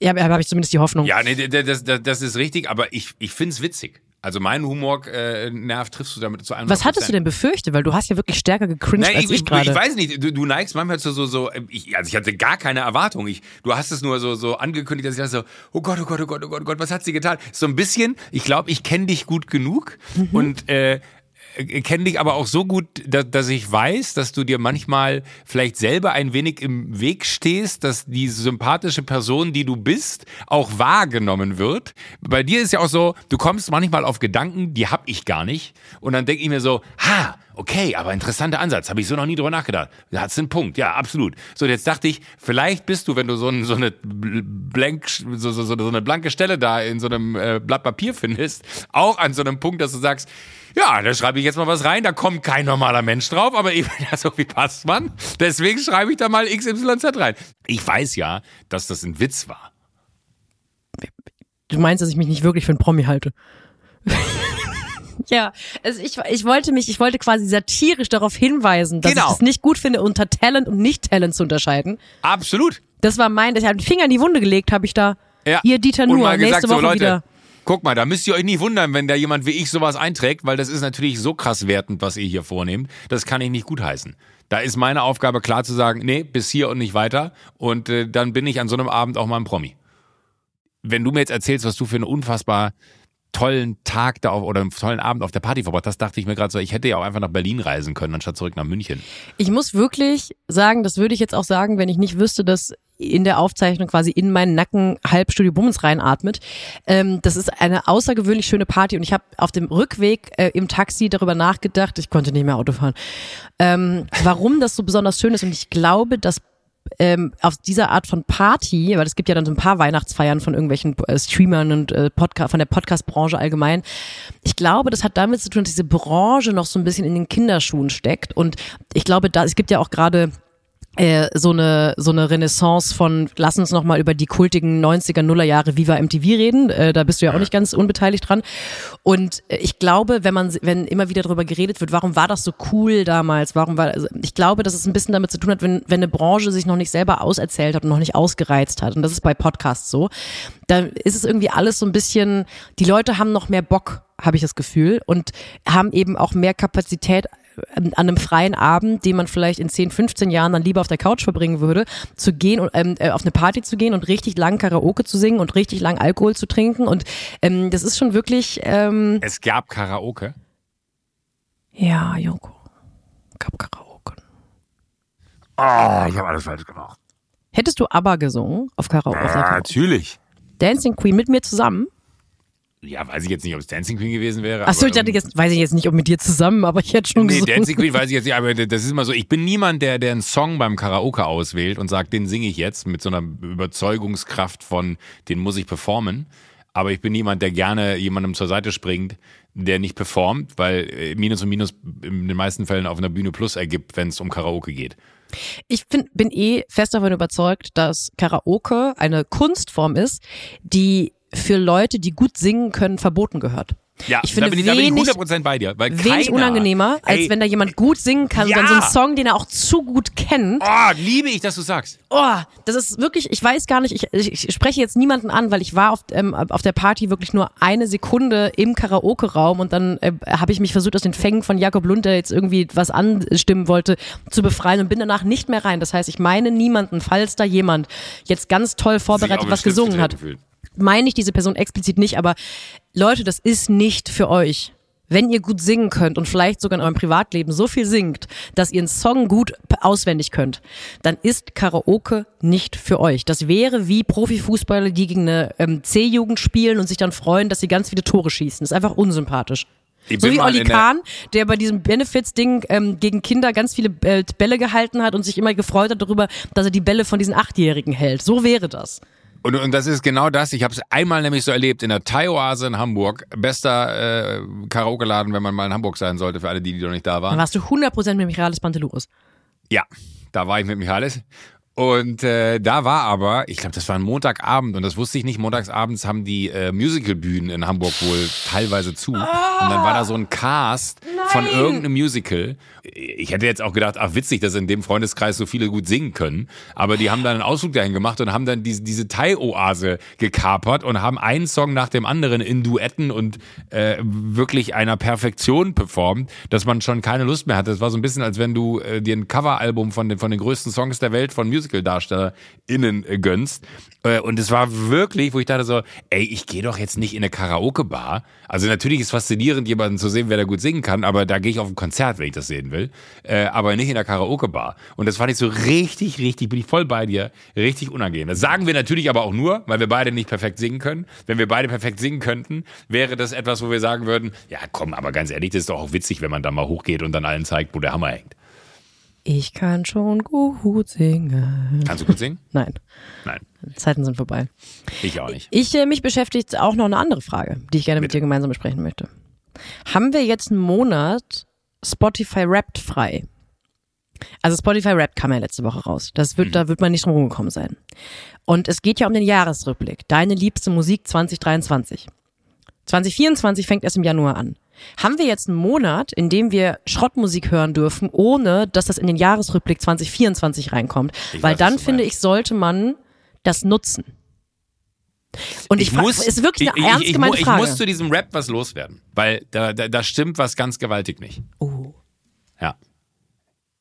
Ja, habe ich zumindest die Hoffnung. Ja, nee, das, das, das ist richtig, aber ich, ich finde es witzig. Also meinen Humor äh, nerv triffst du damit zu einem. Was hattest du denn befürchtet? Weil du hast ja wirklich stärker gecringed Nein, als ich, ich gerade. Ich weiß nicht, du, du neigst manchmal zu so, so ich, also ich hatte gar keine Erwartung. Ich, du hast es nur so, so angekündigt, dass ich dachte so, oh Gott, oh Gott, oh Gott, oh Gott, oh Gott, was hat sie getan? So ein bisschen, ich glaube, ich kenne dich gut genug mhm. und äh, kenne dich aber auch so gut, dass, dass ich weiß, dass du dir manchmal vielleicht selber ein wenig im Weg stehst, dass die sympathische Person, die du bist, auch wahrgenommen wird. Bei dir ist ja auch so, du kommst manchmal auf Gedanken, die hab ich gar nicht. Und dann denke ich mir so, ha, okay, aber interessanter Ansatz, habe ich so noch nie drüber nachgedacht. Da hat's einen Punkt, ja, absolut. So, jetzt dachte ich, vielleicht bist du, wenn du so, ein, so eine blank, so, so, so eine blanke Stelle da in so einem äh, Blatt Papier findest, auch an so einem Punkt, dass du sagst, ja, da schreibe ich jetzt mal was rein, da kommt kein normaler Mensch drauf, aber eben ja, so wie passt man. Deswegen schreibe ich da mal XYZ rein. Ich weiß ja, dass das ein Witz war. Du meinst, dass ich mich nicht wirklich für einen Promi halte? ja, also ich, ich wollte mich, ich wollte quasi satirisch darauf hinweisen, dass genau. ich es nicht gut finde, unter Talent und Nicht-Talent zu unterscheiden. Absolut. Das war mein, ich habe den Finger in die Wunde gelegt, habe ich da. Ja. Ihr Dieter Nuhr, nächste gesagt, Woche so, Leute, wieder. Guck mal, da müsst ihr euch nicht wundern, wenn da jemand wie ich sowas einträgt, weil das ist natürlich so krass wertend, was ihr hier vornehmt. Das kann ich nicht gutheißen. Da ist meine Aufgabe klar zu sagen, nee, bis hier und nicht weiter. Und äh, dann bin ich an so einem Abend auch mal ein Promi. Wenn du mir jetzt erzählst, was du für einen unfassbar tollen Tag da auf, oder einen tollen Abend auf der Party verbracht hast, dachte ich mir gerade so, ich hätte ja auch einfach nach Berlin reisen können, anstatt zurück nach München. Ich muss wirklich sagen, das würde ich jetzt auch sagen, wenn ich nicht wüsste, dass in der Aufzeichnung quasi in meinen Nacken halb Studio Bummens reinatmet. Ähm, das ist eine außergewöhnlich schöne Party und ich habe auf dem Rückweg äh, im Taxi darüber nachgedacht, ich konnte nicht mehr Auto fahren, ähm, warum das so besonders schön ist und ich glaube, dass ähm, auf dieser Art von Party, weil es gibt ja dann so ein paar Weihnachtsfeiern von irgendwelchen äh, Streamern und äh, Podcast, von der Podcast-Branche allgemein. Ich glaube, das hat damit zu tun, dass diese Branche noch so ein bisschen in den Kinderschuhen steckt. Und ich glaube, da es gibt ja auch gerade äh, so eine so eine Renaissance von lass uns noch mal über die kultigen 90er Nuller Jahre Viva MTV reden. Äh, da bist du ja auch nicht ganz unbeteiligt dran. Und äh, ich glaube wenn man wenn immer wieder darüber geredet wird warum war das so cool damals? Warum war also ich glaube dass es ein bisschen damit zu tun hat wenn wenn eine Branche sich noch nicht selber auserzählt hat und noch nicht ausgereizt hat. Und das ist bei Podcasts so. Da ist es irgendwie alles so ein bisschen die Leute haben noch mehr Bock habe ich das Gefühl und haben eben auch mehr Kapazität an einem freien Abend, den man vielleicht in 10, 15 Jahren dann lieber auf der Couch verbringen würde, zu gehen und ähm, äh, auf eine Party zu gehen und richtig lang Karaoke zu singen und richtig lang Alkohol zu trinken. Und ähm, das ist schon wirklich. Ähm, es gab Karaoke. Ja, Joko. Gab Karaoke. Oh, ich habe alles falsch gemacht. Hättest du aber gesungen auf Karaoke? Ja, auf natürlich. Dancing Queen mit mir zusammen? Ja, weiß ich jetzt nicht, ob es Dancing Queen gewesen wäre. Achso, ich dachte jetzt, weiß ich jetzt nicht, ob mit dir zusammen, aber ich hätte schon Nee, gesungen. Dancing Queen weiß ich jetzt nicht, aber das ist immer so, ich bin niemand, der, der einen Song beim Karaoke auswählt und sagt, den singe ich jetzt mit so einer Überzeugungskraft von, den muss ich performen. Aber ich bin niemand, der gerne jemandem zur Seite springt, der nicht performt, weil äh, Minus und Minus in den meisten Fällen auf einer Bühne Plus ergibt, wenn es um Karaoke geht. Ich find, bin eh fest davon überzeugt, dass Karaoke eine Kunstform ist, die für Leute, die gut singen können, verboten gehört. Ja, ich finde da bin ich, wenig, da bin ich 100% bei dir. Weil wenig keiner, unangenehmer, als ey, wenn da jemand gut singen kann ja. und dann so einen Song, den er auch zu gut kennt. Oh, liebe ich, dass du sagst. Oh, das ist wirklich, ich weiß gar nicht, ich, ich spreche jetzt niemanden an, weil ich war auf, ähm, auf der Party wirklich nur eine Sekunde im Karaoke-Raum und dann äh, habe ich mich versucht, aus den Fängen von Jakob Lund, der jetzt irgendwie was anstimmen wollte, zu befreien und bin danach nicht mehr rein. Das heißt, ich meine niemanden, falls da jemand jetzt ganz toll vorbereitet was gesungen hat. Gefühlt meine ich diese Person explizit nicht, aber Leute, das ist nicht für euch. Wenn ihr gut singen könnt und vielleicht sogar in eurem Privatleben so viel singt, dass ihr einen Song gut auswendig könnt, dann ist Karaoke nicht für euch. Das wäre wie Profifußballer, die gegen eine ähm, C-Jugend spielen und sich dann freuen, dass sie ganz viele Tore schießen. Das ist einfach unsympathisch. So wie Olli Kahn, der bei diesem Benefits-Ding ähm, gegen Kinder ganz viele äh, Bälle gehalten hat und sich immer gefreut hat darüber, dass er die Bälle von diesen Achtjährigen hält. So wäre das. Und, und das ist genau das. Ich habe es einmal nämlich so erlebt in der Thai-Oase in Hamburg. Bester äh, Karaoke-Laden, wenn man mal in Hamburg sein sollte, für alle, die, die noch nicht da waren. Dann warst du 100% mit Michalis Pantelurus. Ja, da war ich mit Michalis. Und äh, da war aber, ich glaube, das war ein Montagabend und das wusste ich nicht. Montagsabends haben die äh, Musicalbühnen in Hamburg wohl teilweise zu. Oh, und dann war da so ein Cast nein. von irgendeinem Musical. Ich hätte jetzt auch gedacht, ach witzig, dass in dem Freundeskreis so viele gut singen können. Aber die haben dann einen Ausflug dahin gemacht und haben dann diese, diese Thai-Oase gekapert und haben einen Song nach dem anderen in Duetten und äh, wirklich einer Perfektion performt, dass man schon keine Lust mehr hatte. Das war so ein bisschen, als wenn du äh, dir ein Coveralbum von den, von den größten Songs der Welt von Musical Musical-DarstellerInnen äh, gönnst. Äh, und es war wirklich, wo ich dachte so, ey, ich gehe doch jetzt nicht in eine Karaoke-Bar. Also natürlich ist faszinierend, jemanden zu sehen, wer da gut singen kann, aber da gehe ich auf ein Konzert, wenn ich das sehen will. Äh, aber nicht in der Karaoke-Bar. Und das fand ich so richtig, richtig, bin ich voll bei dir, richtig unangenehm. Das sagen wir natürlich aber auch nur, weil wir beide nicht perfekt singen können. Wenn wir beide perfekt singen könnten, wäre das etwas, wo wir sagen würden, ja komm, aber ganz ehrlich, das ist doch auch witzig, wenn man da mal hochgeht und dann allen zeigt, wo der Hammer hängt. Ich kann schon gut singen. Kannst du gut singen? Nein. Nein. Zeiten sind vorbei. Ich auch nicht. Ich, äh, mich beschäftigt auch noch eine andere Frage, die ich gerne Bitte. mit dir gemeinsam besprechen möchte. Haben wir jetzt einen Monat Spotify Wrapped frei? Also Spotify Wrapped kam ja letzte Woche raus. Das wird, mhm. da wird man nicht drum rumgekommen sein. Und es geht ja um den Jahresrückblick. Deine liebste Musik 2023. 2024 fängt erst im Januar an. Haben wir jetzt einen Monat, in dem wir Schrottmusik hören dürfen, ohne dass das in den Jahresrückblick 2024 reinkommt? Ich Weil weiß, dann finde ich, sollte man das nutzen. Und ich, ich muss, ist wirklich eine ich, ernst gemeinte Frage. Ich muss zu diesem Rap was loswerden, weil da, da, da stimmt was ganz gewaltig nicht. Oh. Ja.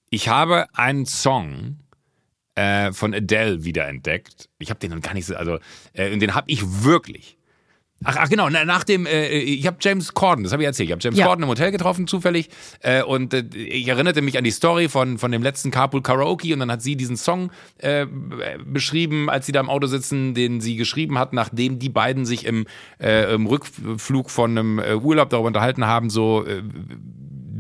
Ich habe einen Song äh, von Adele wiederentdeckt. Ich habe den noch gar nicht so, also, äh, und den habe ich wirklich Ach, ach genau, nach dem, äh, ich habe James Corden, das habe ich erzählt, ich habe James ja. Corden im Hotel getroffen zufällig äh, und äh, ich erinnerte mich an die Story von, von dem letzten Carpool Karaoke und dann hat sie diesen Song äh, beschrieben, als sie da im Auto sitzen, den sie geschrieben hat, nachdem die beiden sich im, äh, im Rückflug von einem äh, Urlaub darüber unterhalten haben, so äh,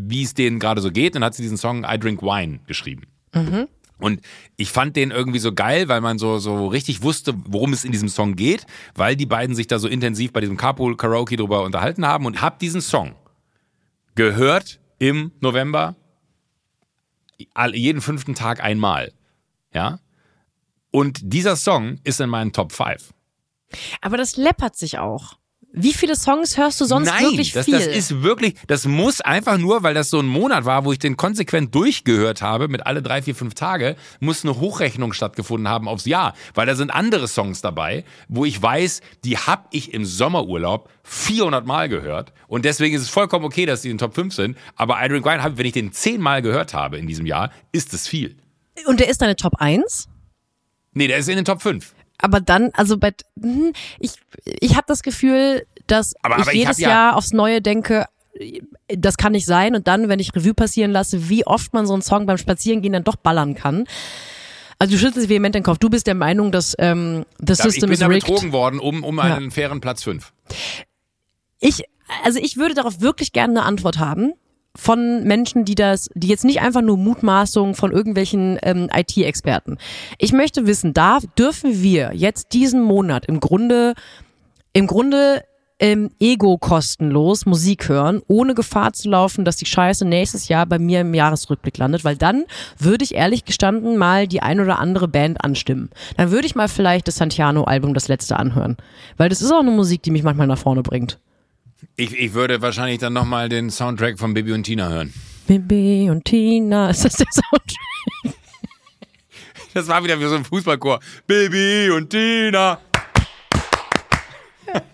wie es denen gerade so geht und dann hat sie diesen Song I Drink Wine geschrieben. Mhm. Und ich fand den irgendwie so geil, weil man so, so richtig wusste, worum es in diesem Song geht, weil die beiden sich da so intensiv bei diesem Carpool Karaoke drüber unterhalten haben und hab diesen Song gehört im November jeden fünften Tag einmal. Ja? Und dieser Song ist in meinen Top 5. Aber das läppert sich auch. Wie viele Songs hörst du sonst Nein, wirklich das, viel? das ist wirklich, das muss einfach nur, weil das so ein Monat war, wo ich den konsequent durchgehört habe, mit alle drei, vier, fünf Tage, muss eine Hochrechnung stattgefunden haben aufs Jahr. Weil da sind andere Songs dabei, wo ich weiß, die hab ich im Sommerurlaub 400 Mal gehört. Und deswegen ist es vollkommen okay, dass die in den Top 5 sind. Aber I Drink Wine, wenn ich den 10 Mal gehört habe in diesem Jahr, ist es viel. Und der ist deine Top 1? Nee, der ist in den Top 5 aber dann, also bei, hm, ich, ich habe das Gefühl, dass aber, ich aber jedes ich ja Jahr aufs Neue denke, das kann nicht sein. Und dann, wenn ich Revue passieren lasse, wie oft man so einen Song beim Spazierengehen dann doch ballern kann. Also du schüttelst vehement den Kopf. Du bist der Meinung, dass ähm, das System ist rigged. Ich bin da betrogen worden um, um einen ja. fairen Platz 5. Ich, also ich würde darauf wirklich gerne eine Antwort haben von Menschen, die das, die jetzt nicht einfach nur Mutmaßungen von irgendwelchen ähm, IT-Experten. Ich möchte wissen, da dürfen wir jetzt diesen Monat im Grunde, im Grunde ähm, ego kostenlos Musik hören, ohne Gefahr zu laufen, dass die Scheiße nächstes Jahr bei mir im Jahresrückblick landet, weil dann würde ich ehrlich gestanden mal die ein oder andere Band anstimmen. Dann würde ich mal vielleicht das Santiano-Album, das letzte, anhören. Weil das ist auch eine Musik, die mich manchmal nach vorne bringt. Ich, ich würde wahrscheinlich dann nochmal den Soundtrack von Bibi und Tina hören. Bibi und Tina, ist das der Soundtrack? Das war wieder wie so ein Fußballchor. Bibi und Tina.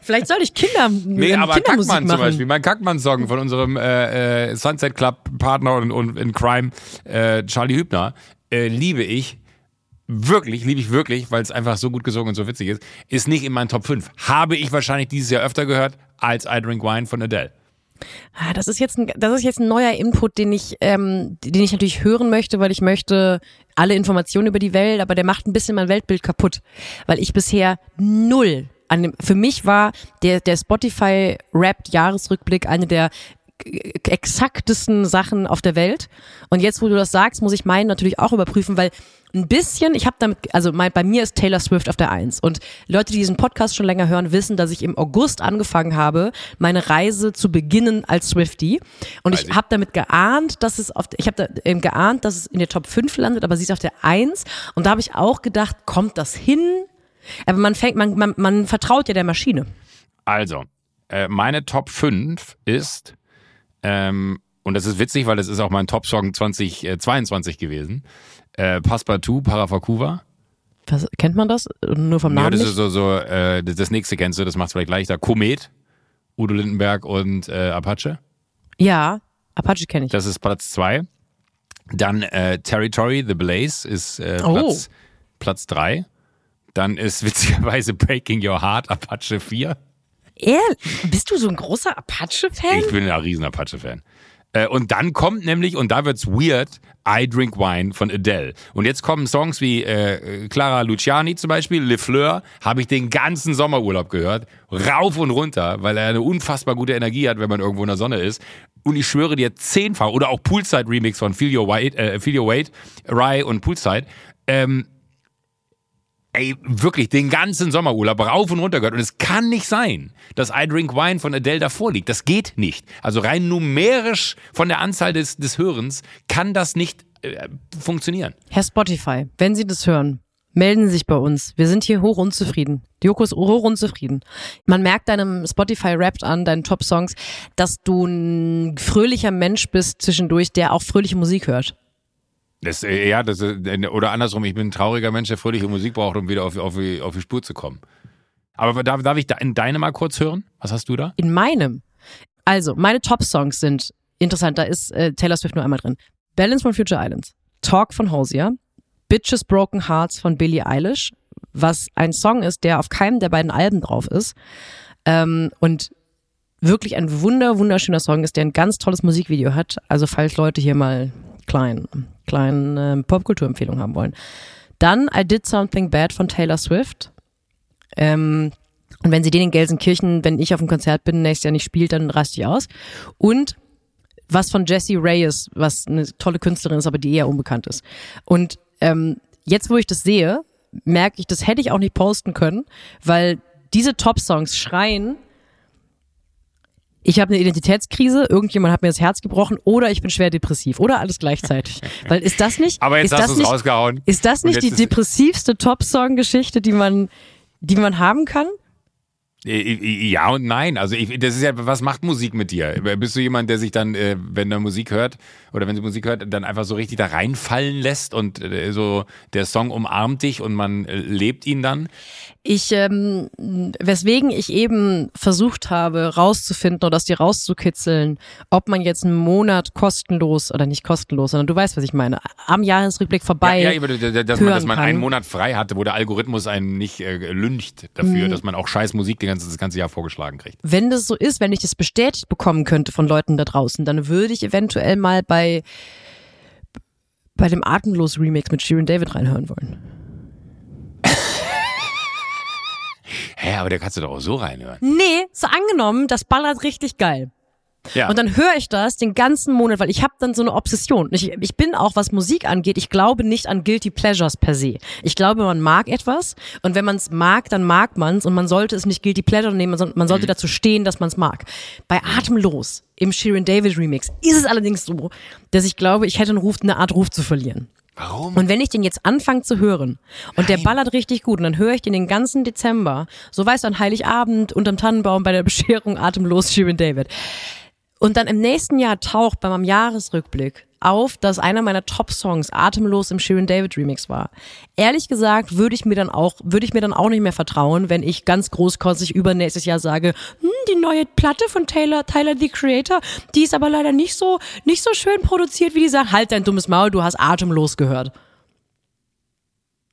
Vielleicht soll ich Kinder Nee, aber Kindermusik Kackmann machen. zum Beispiel, mein Kackmann-Song von unserem äh, äh, Sunset Club-Partner und, und in Crime, äh, Charlie Hübner, äh, liebe ich wirklich, liebe ich wirklich, weil es einfach so gut gesungen und so witzig ist, ist nicht in meinen Top 5. Habe ich wahrscheinlich dieses Jahr öfter gehört als I Drink Wine von Adele. Ah, das ist jetzt ein, das ist jetzt ein neuer Input, den ich, ähm, den ich natürlich hören möchte, weil ich möchte alle Informationen über die Welt, aber der macht ein bisschen mein Weltbild kaputt, weil ich bisher null an dem, für mich war der, der Spotify Rap Jahresrückblick eine der exaktesten Sachen auf der Welt. Und jetzt, wo du das sagst, muss ich meinen natürlich auch überprüfen, weil ein bisschen, ich habe damit, also mein, bei mir ist Taylor Swift auf der Eins. Und Leute, die diesen Podcast schon länger hören, wissen, dass ich im August angefangen habe, meine Reise zu beginnen als Swifty. Und Weiß ich, ich. habe damit geahnt, dass es auf, ich habe da eben geahnt, dass es in der Top 5 landet, aber sie ist auf der Eins. Und da habe ich auch gedacht, kommt das hin? Aber man fängt, man, man, man vertraut ja der Maschine. Also, äh, meine Top 5 ist, ähm, und das ist witzig, weil das ist auch mein Top-Song 2022 gewesen. Äh, Passepartout, Parafakuva. Was, kennt man das? Nur vom Namen? Ja, das nicht? ist so, so äh, das nächste kennst du, das macht es vielleicht leichter. Komet, Udo Lindenberg und äh, Apache. Ja, Apache kenne ich. Das ist Platz zwei. Dann äh, Territory, The Blaze ist äh, Platz, oh. Platz drei. Dann ist witzigerweise Breaking Your Heart, Apache 4. Ehrlich? Bist du so ein großer Apache-Fan? Ich bin ein riesen Apache-Fan. Äh, und dann kommt nämlich, und da wird's weird, I Drink Wine von Adele. Und jetzt kommen Songs wie äh, Clara Luciani zum Beispiel, Le Fleur, habe ich den ganzen Sommerurlaub gehört, rauf und runter, weil er eine unfassbar gute Energie hat, wenn man irgendwo in der Sonne ist. Und ich schwöre dir zehnfach, oder auch Poolside Remix von Feel Your Weight, äh, Feel Your Weight, Rye und Poolside. Ähm, ey, wirklich den ganzen Sommerurlaub rauf und runter gehört. Und es kann nicht sein, dass I Drink Wine von Adele davor liegt. Das geht nicht. Also rein numerisch von der Anzahl des, des Hörens kann das nicht äh, funktionieren. Herr Spotify, wenn Sie das hören, melden Sie sich bei uns. Wir sind hier hoch unzufrieden. Joko ist hoch unzufrieden. Man merkt deinem Spotify-Rap an, deinen Top-Songs, dass du ein fröhlicher Mensch bist zwischendurch, der auch fröhliche Musik hört. Das, äh, ja, das, äh, oder andersrum, ich bin ein trauriger Mensch, der fröhliche Musik braucht, um wieder auf, auf, auf die Spur zu kommen. Aber darf, darf ich da in deine mal kurz hören? Was hast du da? In meinem? Also, meine Top-Songs sind, interessant, da ist äh, Taylor Swift nur einmal drin. Balance von Future Islands, Talk von Hosier, Bitches Broken Hearts von Billie Eilish, was ein Song ist, der auf keinem der beiden Alben drauf ist. Ähm, und wirklich ein wunder, wunderschöner Song ist, der ein ganz tolles Musikvideo hat. Also falls Leute hier mal klein, kleinen äh, Popkulturempfehlung haben wollen. Dann I Did Something Bad von Taylor Swift. Ähm, und wenn sie den in Gelsenkirchen, wenn ich auf dem Konzert bin, nächstes Jahr nicht spielt, dann raste ich aus. Und was von Jessie Reyes, was eine tolle Künstlerin ist, aber die eher unbekannt ist. Und ähm, jetzt, wo ich das sehe, merke ich, das hätte ich auch nicht posten können, weil diese Top-Songs schreien, ich habe eine Identitätskrise, irgendjemand hat mir das Herz gebrochen oder ich bin schwer depressiv oder alles gleichzeitig. Weil ist das nicht? Aber jetzt ist hast du es rausgehauen. Ist das nicht die depressivste Top-Song-Geschichte, die man, die man haben kann? Ja und nein. Also ich, das ist ja, was macht Musik mit dir? Bist du jemand, der sich dann, äh, wenn er Musik hört oder wenn sie Musik hört, dann einfach so richtig da reinfallen lässt und äh, so der Song umarmt dich und man äh, lebt ihn dann? Ich, ähm, weswegen ich eben versucht habe, rauszufinden oder aus dir rauszukitzeln, ob man jetzt einen Monat kostenlos oder nicht kostenlos, sondern du weißt, was ich meine, am Jahresrückblick vorbei. Ja, ja dass man, dass man einen Monat frei hatte, wo der Algorithmus einen nicht äh, lüncht dafür, mhm. dass man auch scheiß Musik ganze, das ganze Jahr vorgeschlagen kriegt. Wenn das so ist, wenn ich das bestätigt bekommen könnte von Leuten da draußen, dann würde ich eventuell mal bei, bei dem Atemlos Remix mit Shirin David reinhören wollen. Hä, aber der kannst du doch auch so reinhören. Nee, so angenommen, das ballert richtig geil. Ja. Und dann höre ich das den ganzen Monat, weil ich habe dann so eine Obsession. Ich, ich bin auch, was Musik angeht, ich glaube nicht an Guilty Pleasures per se. Ich glaube, man mag etwas und wenn man es mag, dann mag man es und man sollte es nicht Guilty Pleasure nehmen, sondern man sollte mhm. dazu stehen, dass man es mag. Bei Atemlos im Shirin David Remix ist es allerdings so, dass ich glaube, ich hätte einen Ruf, eine Art Ruf zu verlieren. Warum? Und wenn ich den jetzt anfange zu hören und Nein. der ballert richtig gut und dann höre ich den den ganzen Dezember, so weißt du, an Heiligabend unterm Tannenbaum bei der Bescherung atemlos Shirin David. Und dann im nächsten Jahr taucht bei meinem Jahresrückblick auf, dass einer meiner Top-Songs atemlos im Shirin David Remix war. Ehrlich gesagt würde ich mir dann auch, würde ich mir dann auch nicht mehr vertrauen, wenn ich ganz großkotzig übernächstes Jahr sage, hm, die neue Platte von Taylor, Tyler the Creator, die ist aber leider nicht so, nicht so schön produziert wie die sagt, halt dein dummes Maul, du hast atemlos gehört.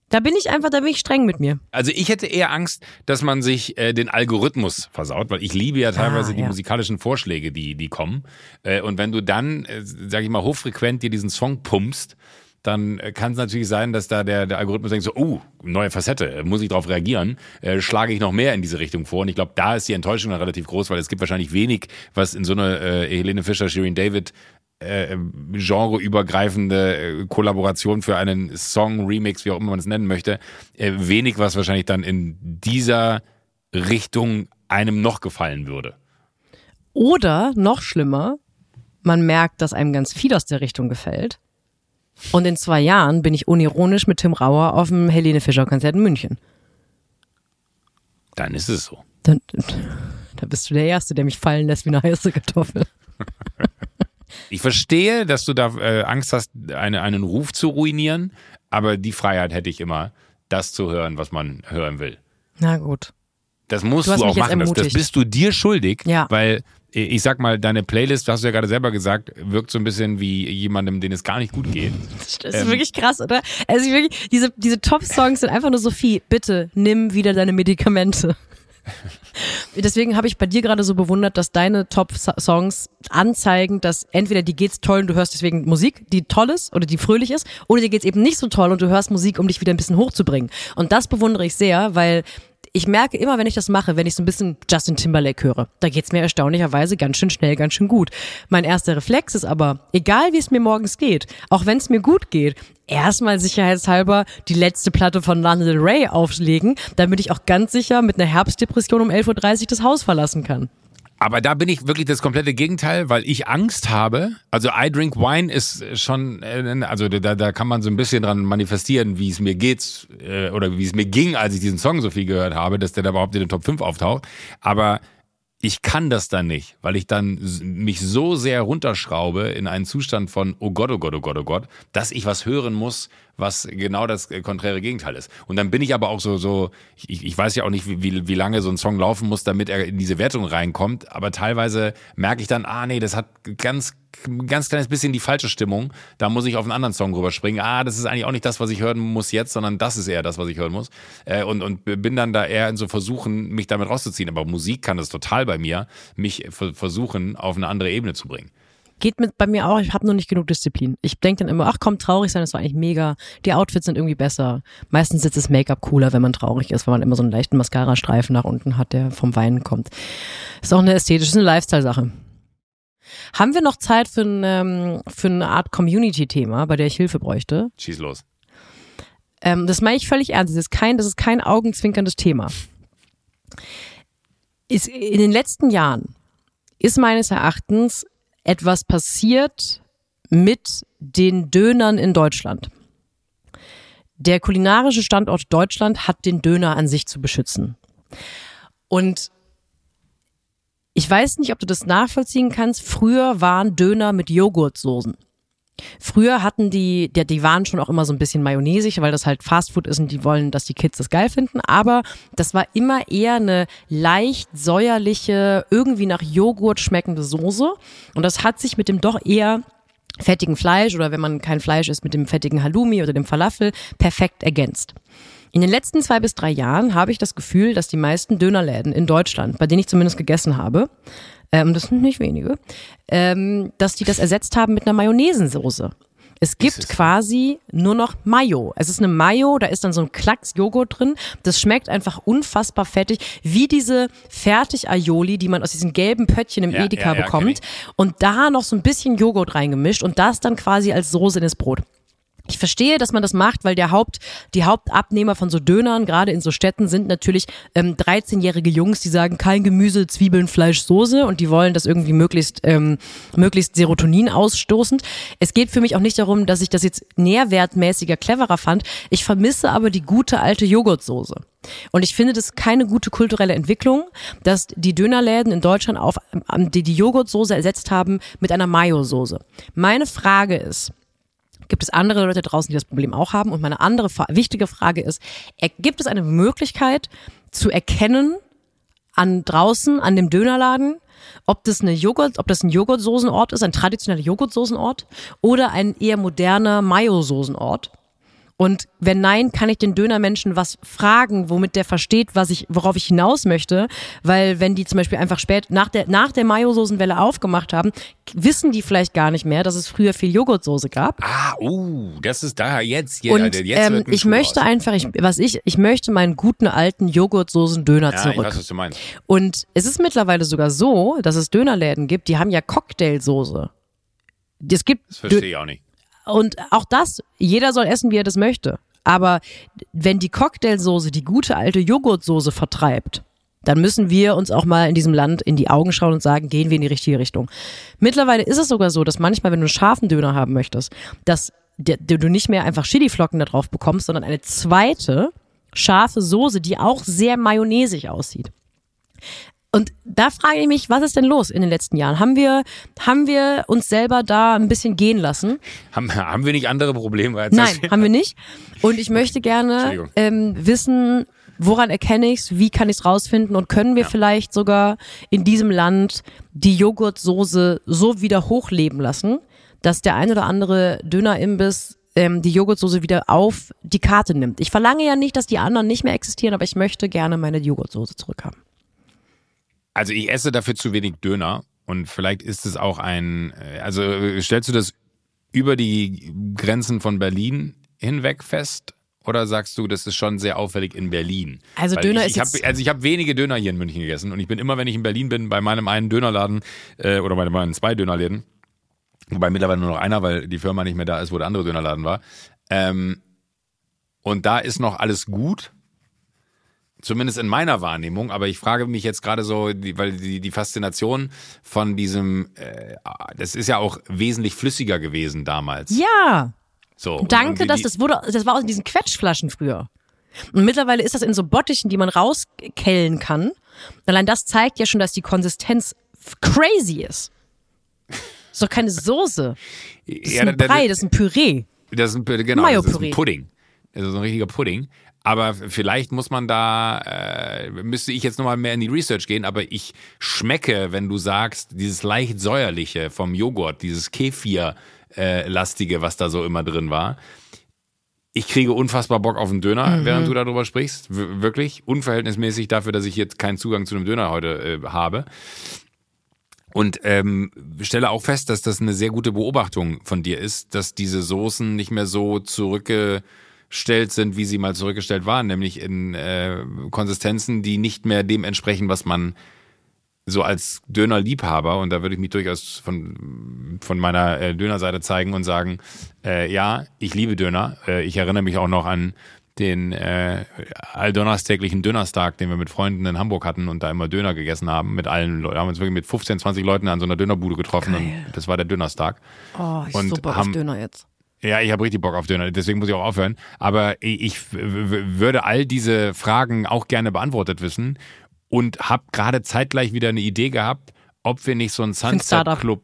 Da bin ich einfach, da bin ich streng mit mir. Also ich hätte eher Angst, dass man sich äh, den Algorithmus versaut, weil ich liebe ja teilweise ah, die musikalischen Vorschläge, die, die kommen. Äh, und wenn du dann, äh, sag ich mal, hochfrequent dir diesen Song pumpst, dann äh, kann es natürlich sein, dass da der, der Algorithmus denkt so, oh, neue Facette, muss ich darauf reagieren, äh, schlage ich noch mehr in diese Richtung vor. Und ich glaube, da ist die Enttäuschung dann relativ groß, weil es gibt wahrscheinlich wenig, was in so eine äh, Helene Fischer, Shirin David äh, genreübergreifende äh, Kollaboration für einen Song, Remix, wie auch immer man es nennen möchte, äh, wenig, was wahrscheinlich dann in dieser Richtung einem noch gefallen würde. Oder noch schlimmer, man merkt, dass einem ganz viel aus der Richtung gefällt. Und in zwei Jahren bin ich unironisch mit Tim Rauer auf dem Helene Fischer Konzert in München. Dann ist es so. Dann, da bist du der Erste, der mich fallen lässt wie eine heiße Kartoffel. Ich verstehe, dass du da äh, Angst hast, eine, einen Ruf zu ruinieren, aber die Freiheit hätte ich immer, das zu hören, was man hören will. Na gut. Das musst du, du auch machen. Das, das, bist du dir schuldig, ja. weil äh, ich sag mal, deine Playlist, hast du ja gerade selber gesagt, wirkt so ein bisschen wie jemandem, den es gar nicht gut geht. Das ist ähm, wirklich krass, oder? Also wirklich, diese, diese Top-Songs sind einfach nur Sophie, bitte nimm wieder deine Medikamente. Deswegen habe ich bei dir gerade so bewundert, dass deine Top-Songs anzeigen, dass entweder die geht's toll und du hörst deswegen Musik, die toll ist oder die fröhlich ist, oder dir geht's eben nicht so toll und du hörst Musik, um dich wieder ein bisschen hochzubringen. Und das bewundere ich sehr, weil ich merke immer, wenn ich das mache, wenn ich so ein bisschen Justin Timberlake höre, da geht's mir erstaunlicherweise ganz schön schnell, ganz schön gut. Mein erster Reflex ist aber, egal wie es mir morgens geht, auch wenn es mir gut geht, erstmal sicherheitshalber die letzte Platte von Lana Del Rey auflegen, damit ich auch ganz sicher mit einer Herbstdepression um 11.30 Uhr das Haus verlassen kann. Aber da bin ich wirklich das komplette Gegenteil, weil ich Angst habe. Also I Drink Wine ist schon, äh, also da, da kann man so ein bisschen dran manifestieren, wie es mir geht äh, oder wie es mir ging, als ich diesen Song so viel gehört habe, dass der da überhaupt in den Top 5 auftaucht. Aber ich kann das dann nicht, weil ich dann mich so sehr runterschraube in einen Zustand von oh Gott, oh Gott, oh Gott, oh Gott, dass ich was hören muss, was genau das äh, konträre Gegenteil ist. Und dann bin ich aber auch so, so ich, ich weiß ja auch nicht, wie, wie lange so ein Song laufen muss, damit er in diese Wertung reinkommt, aber teilweise merke ich dann, ah nee, das hat ganz ganz kleines bisschen die falsche Stimmung. Da muss ich auf einen anderen Song rüberspringen. Ah, das ist eigentlich auch nicht das, was ich hören muss jetzt, sondern das ist eher das, was ich hören muss. Äh, und, und bin dann da eher in so Versuchen, mich damit rauszuziehen. Aber Musik kann das total bei mir, mich versuchen, auf eine andere Ebene zu bringen. Geht mit bei mir auch, ich habe nur nicht genug Disziplin. Ich denke dann immer, ach komm, traurig sein, das war eigentlich mega. Die Outfits sind irgendwie besser. Meistens sitzt das Make-up cooler, wenn man traurig ist, weil man immer so einen leichten Mascara-Streifen nach unten hat, der vom Weinen kommt. Ist auch eine ästhetische, eine Lifestyle-Sache. Haben wir noch Zeit für, ein, ähm, für eine Art Community-Thema, bei der ich Hilfe bräuchte? Schieß los. Ähm, das meine ich völlig ernst. Das ist kein, das ist kein augenzwinkerndes Thema. Ist, in den letzten Jahren ist meines Erachtens etwas passiert mit den Dönern in Deutschland. Der kulinarische Standort Deutschland hat den Döner an sich zu beschützen. Und ich weiß nicht, ob du das nachvollziehen kannst. Früher waren Döner mit Joghurtsoßen. Früher hatten die, die, die waren schon auch immer so ein bisschen mayonnaisig, weil das halt Fastfood ist und die wollen, dass die Kids das geil finden. Aber das war immer eher eine leicht säuerliche, irgendwie nach Joghurt schmeckende Soße. Und das hat sich mit dem doch eher fettigen Fleisch oder wenn man kein Fleisch isst, mit dem fettigen Halloumi oder dem Falafel perfekt ergänzt. In den letzten zwei bis drei Jahren habe ich das Gefühl, dass die meisten Dönerläden in Deutschland, bei denen ich zumindest gegessen habe, ähm, das sind nicht wenige, ähm, dass die das ersetzt haben mit einer Mayonnaisensoße. Es gibt quasi nur noch Mayo. Es ist eine Mayo, da ist dann so ein Klacks Joghurt drin. Das schmeckt einfach unfassbar fettig, wie diese Fertig-Aioli, die man aus diesen gelben Pöttchen im ja, Edeka ja, ja, bekommt. Und da noch so ein bisschen Joghurt reingemischt und das dann quasi als Soße in das Brot. Ich verstehe, dass man das macht, weil der Haupt, die Hauptabnehmer von so Dönern, gerade in so Städten, sind natürlich ähm, 13-jährige Jungs, die sagen kein Gemüse, Zwiebeln, Fleisch, Soße und die wollen das irgendwie möglichst, ähm, möglichst Serotonin ausstoßend. Es geht für mich auch nicht darum, dass ich das jetzt nährwertmäßiger, cleverer fand. Ich vermisse aber die gute alte Joghurtsoße. Und ich finde das keine gute kulturelle Entwicklung, dass die Dönerläden in Deutschland auf die, die Joghurtsoße ersetzt haben mit einer Mayo-Soße. Meine Frage ist, gibt es andere Leute draußen, die das Problem auch haben. Und meine andere wichtige Frage ist, gibt es eine Möglichkeit zu erkennen an draußen, an dem Dönerladen, ob das eine Joghurt, ob das ein Joghurtsoßenort ist, ein traditioneller Joghurtsoßenort oder ein eher moderner Mayo-Soßenort? Und wenn nein, kann ich den Dönermenschen was fragen, womit der versteht, was ich, worauf ich hinaus möchte. Weil wenn die zum Beispiel einfach spät nach der, nach der Mayo-Soßenwelle aufgemacht haben, wissen die vielleicht gar nicht mehr, dass es früher viel Joghurtsoße gab. Ah, uh, das ist da jetzt. Ja, Und jetzt ähm, ich möchte aus. einfach, ich, was ich, ich möchte meinen guten alten Joghurtsoßen-Döner ja, zurück. Ich weiß, was du meinst. Und es ist mittlerweile sogar so, dass es Dönerläden gibt, die haben ja Cocktailsoße. Es gibt das verstehe ich auch nicht. Und auch das, jeder soll essen, wie er das möchte. Aber wenn die Cocktailsoße die gute alte Joghurtsoße vertreibt, dann müssen wir uns auch mal in diesem Land in die Augen schauen und sagen, gehen wir in die richtige Richtung. Mittlerweile ist es sogar so, dass manchmal, wenn du einen scharfen Döner haben möchtest, dass du nicht mehr einfach Chiliflocken da drauf bekommst, sondern eine zweite scharfe Soße, die auch sehr mayonnaisig aussieht. Und da frage ich mich, was ist denn los in den letzten Jahren? Haben wir, haben wir uns selber da ein bisschen gehen lassen? Haben, haben wir nicht andere Probleme als Nein, haben wir nicht. Und ich möchte gerne ähm, wissen, woran erkenne ich es, wie kann ich es rausfinden und können wir ja. vielleicht sogar in diesem Land die Joghurtsoße so wieder hochleben lassen, dass der ein oder andere Dönerimbiss ähm, die Joghurtsoße wieder auf die Karte nimmt. Ich verlange ja nicht, dass die anderen nicht mehr existieren, aber ich möchte gerne meine Joghurtsoße zurückhaben. Also ich esse dafür zu wenig Döner und vielleicht ist es auch ein, äh, also stellst du das über die Grenzen von Berlin hinweg fest? Oder sagst du, das ist schon sehr auffällig in Berlin? Also Weil Döner ich, ich ist hab, Also ich habe wenige Döner hier in München gegessen und ich bin immer, wenn ich in Berlin bin, bei meinem einen Dönerladen äh, oder bei meinen zwei Dönerläden, wobei mittlerweile nur noch einer, weil die Firma nicht mehr da ist, wo der andere Dönerladen war. Ähm, und da ist noch alles gut, Zumindest in meiner Wahrnehmung, aber ich frage mich jetzt gerade so, weil die, die Faszination von diesem, äh, das ist ja auch wesentlich flüssiger gewesen damals. Ja. So. Danke, die, dass das wurde, das war aus diesen Quetschflaschen früher. Und mittlerweile ist das in so Bottichen, die man rauskellen kann. Allein das zeigt ja schon, dass die Konsistenz crazy ist. Das ist doch keine Soße. Das ist ja, ein Brei, das ist ein Püree. Das ist ein, genau, das ist ein Pudding. Das ist ein richtiger Pudding. Aber vielleicht muss man da, äh, müsste ich jetzt nochmal mehr in die Research gehen, aber ich schmecke, wenn du sagst, dieses leicht säuerliche vom Joghurt, dieses Kefir-lastige, äh, was da so immer drin war. Ich kriege unfassbar Bock auf einen Döner, mhm. während du darüber sprichst. W wirklich. Unverhältnismäßig dafür, dass ich jetzt keinen Zugang zu einem Döner heute äh, habe. Und ähm, stelle auch fest, dass das eine sehr gute Beobachtung von dir ist, dass diese Soßen nicht mehr so zurückge zurückgestellt sind, wie sie mal zurückgestellt waren, nämlich in äh, Konsistenzen, die nicht mehr dem entsprechen, was man so als Dönerliebhaber, und da würde ich mich durchaus von, von meiner äh, Dönerseite zeigen und sagen, äh, ja, ich liebe Döner. Äh, ich erinnere mich auch noch an den äh, alldonnerstäglichen Dönerstag, den wir mit Freunden in Hamburg hatten und da immer Döner gegessen haben. Mit allen Leuten, haben uns wirklich mit 15, 20 Leuten an so einer Dönerbude getroffen Geil. und das war der Dönerstag. Oh, ich und super haben, auf Döner jetzt. Ja, ich habe richtig Bock auf Döner, deswegen muss ich auch aufhören. Aber ich würde all diese Fragen auch gerne beantwortet wissen und habe gerade zeitgleich wieder eine Idee gehabt, ob wir nicht so einen Sunset Club.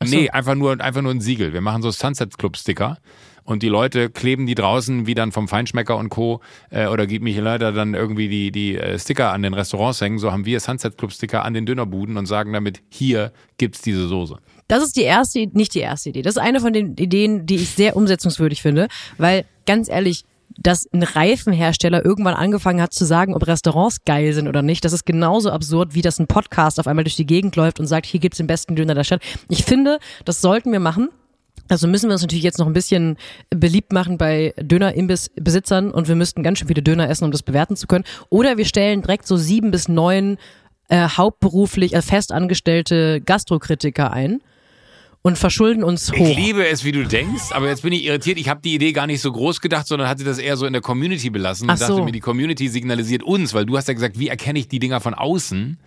So. Nee, einfach nur, einfach nur ein Siegel. Wir machen so Sunset Club Sticker und die Leute kleben die draußen, wie dann vom Feinschmecker und Co. Äh, oder gibt mich leider dann irgendwie die, die äh, Sticker an den Restaurants hängen. So haben wir Sunset Club Sticker an den Dönerbuden und sagen damit, hier gibt's diese Soße. Das ist die erste, nicht die erste Idee. Das ist eine von den Ideen, die ich sehr umsetzungswürdig finde, weil ganz ehrlich, dass ein Reifenhersteller irgendwann angefangen hat zu sagen, ob Restaurants geil sind oder nicht. Das ist genauso absurd, wie das ein Podcast auf einmal durch die Gegend läuft und sagt, hier gibt's den besten Döner der Stadt. Ich finde, das sollten wir machen. Also müssen wir uns natürlich jetzt noch ein bisschen beliebt machen bei Döner-Imbiss-Besitzern und wir müssten ganz schön viele Döner essen, um das bewerten zu können. Oder wir stellen direkt so sieben bis neun äh, hauptberuflich, äh, festangestellte Gastrokritiker ein und verschulden uns hoch. Ich liebe es, wie du denkst, aber jetzt bin ich irritiert. Ich habe die Idee gar nicht so groß gedacht, sondern hatte das eher so in der Community belassen und so. dachte mir, die Community signalisiert uns, weil du hast ja gesagt, wie erkenne ich die Dinger von außen,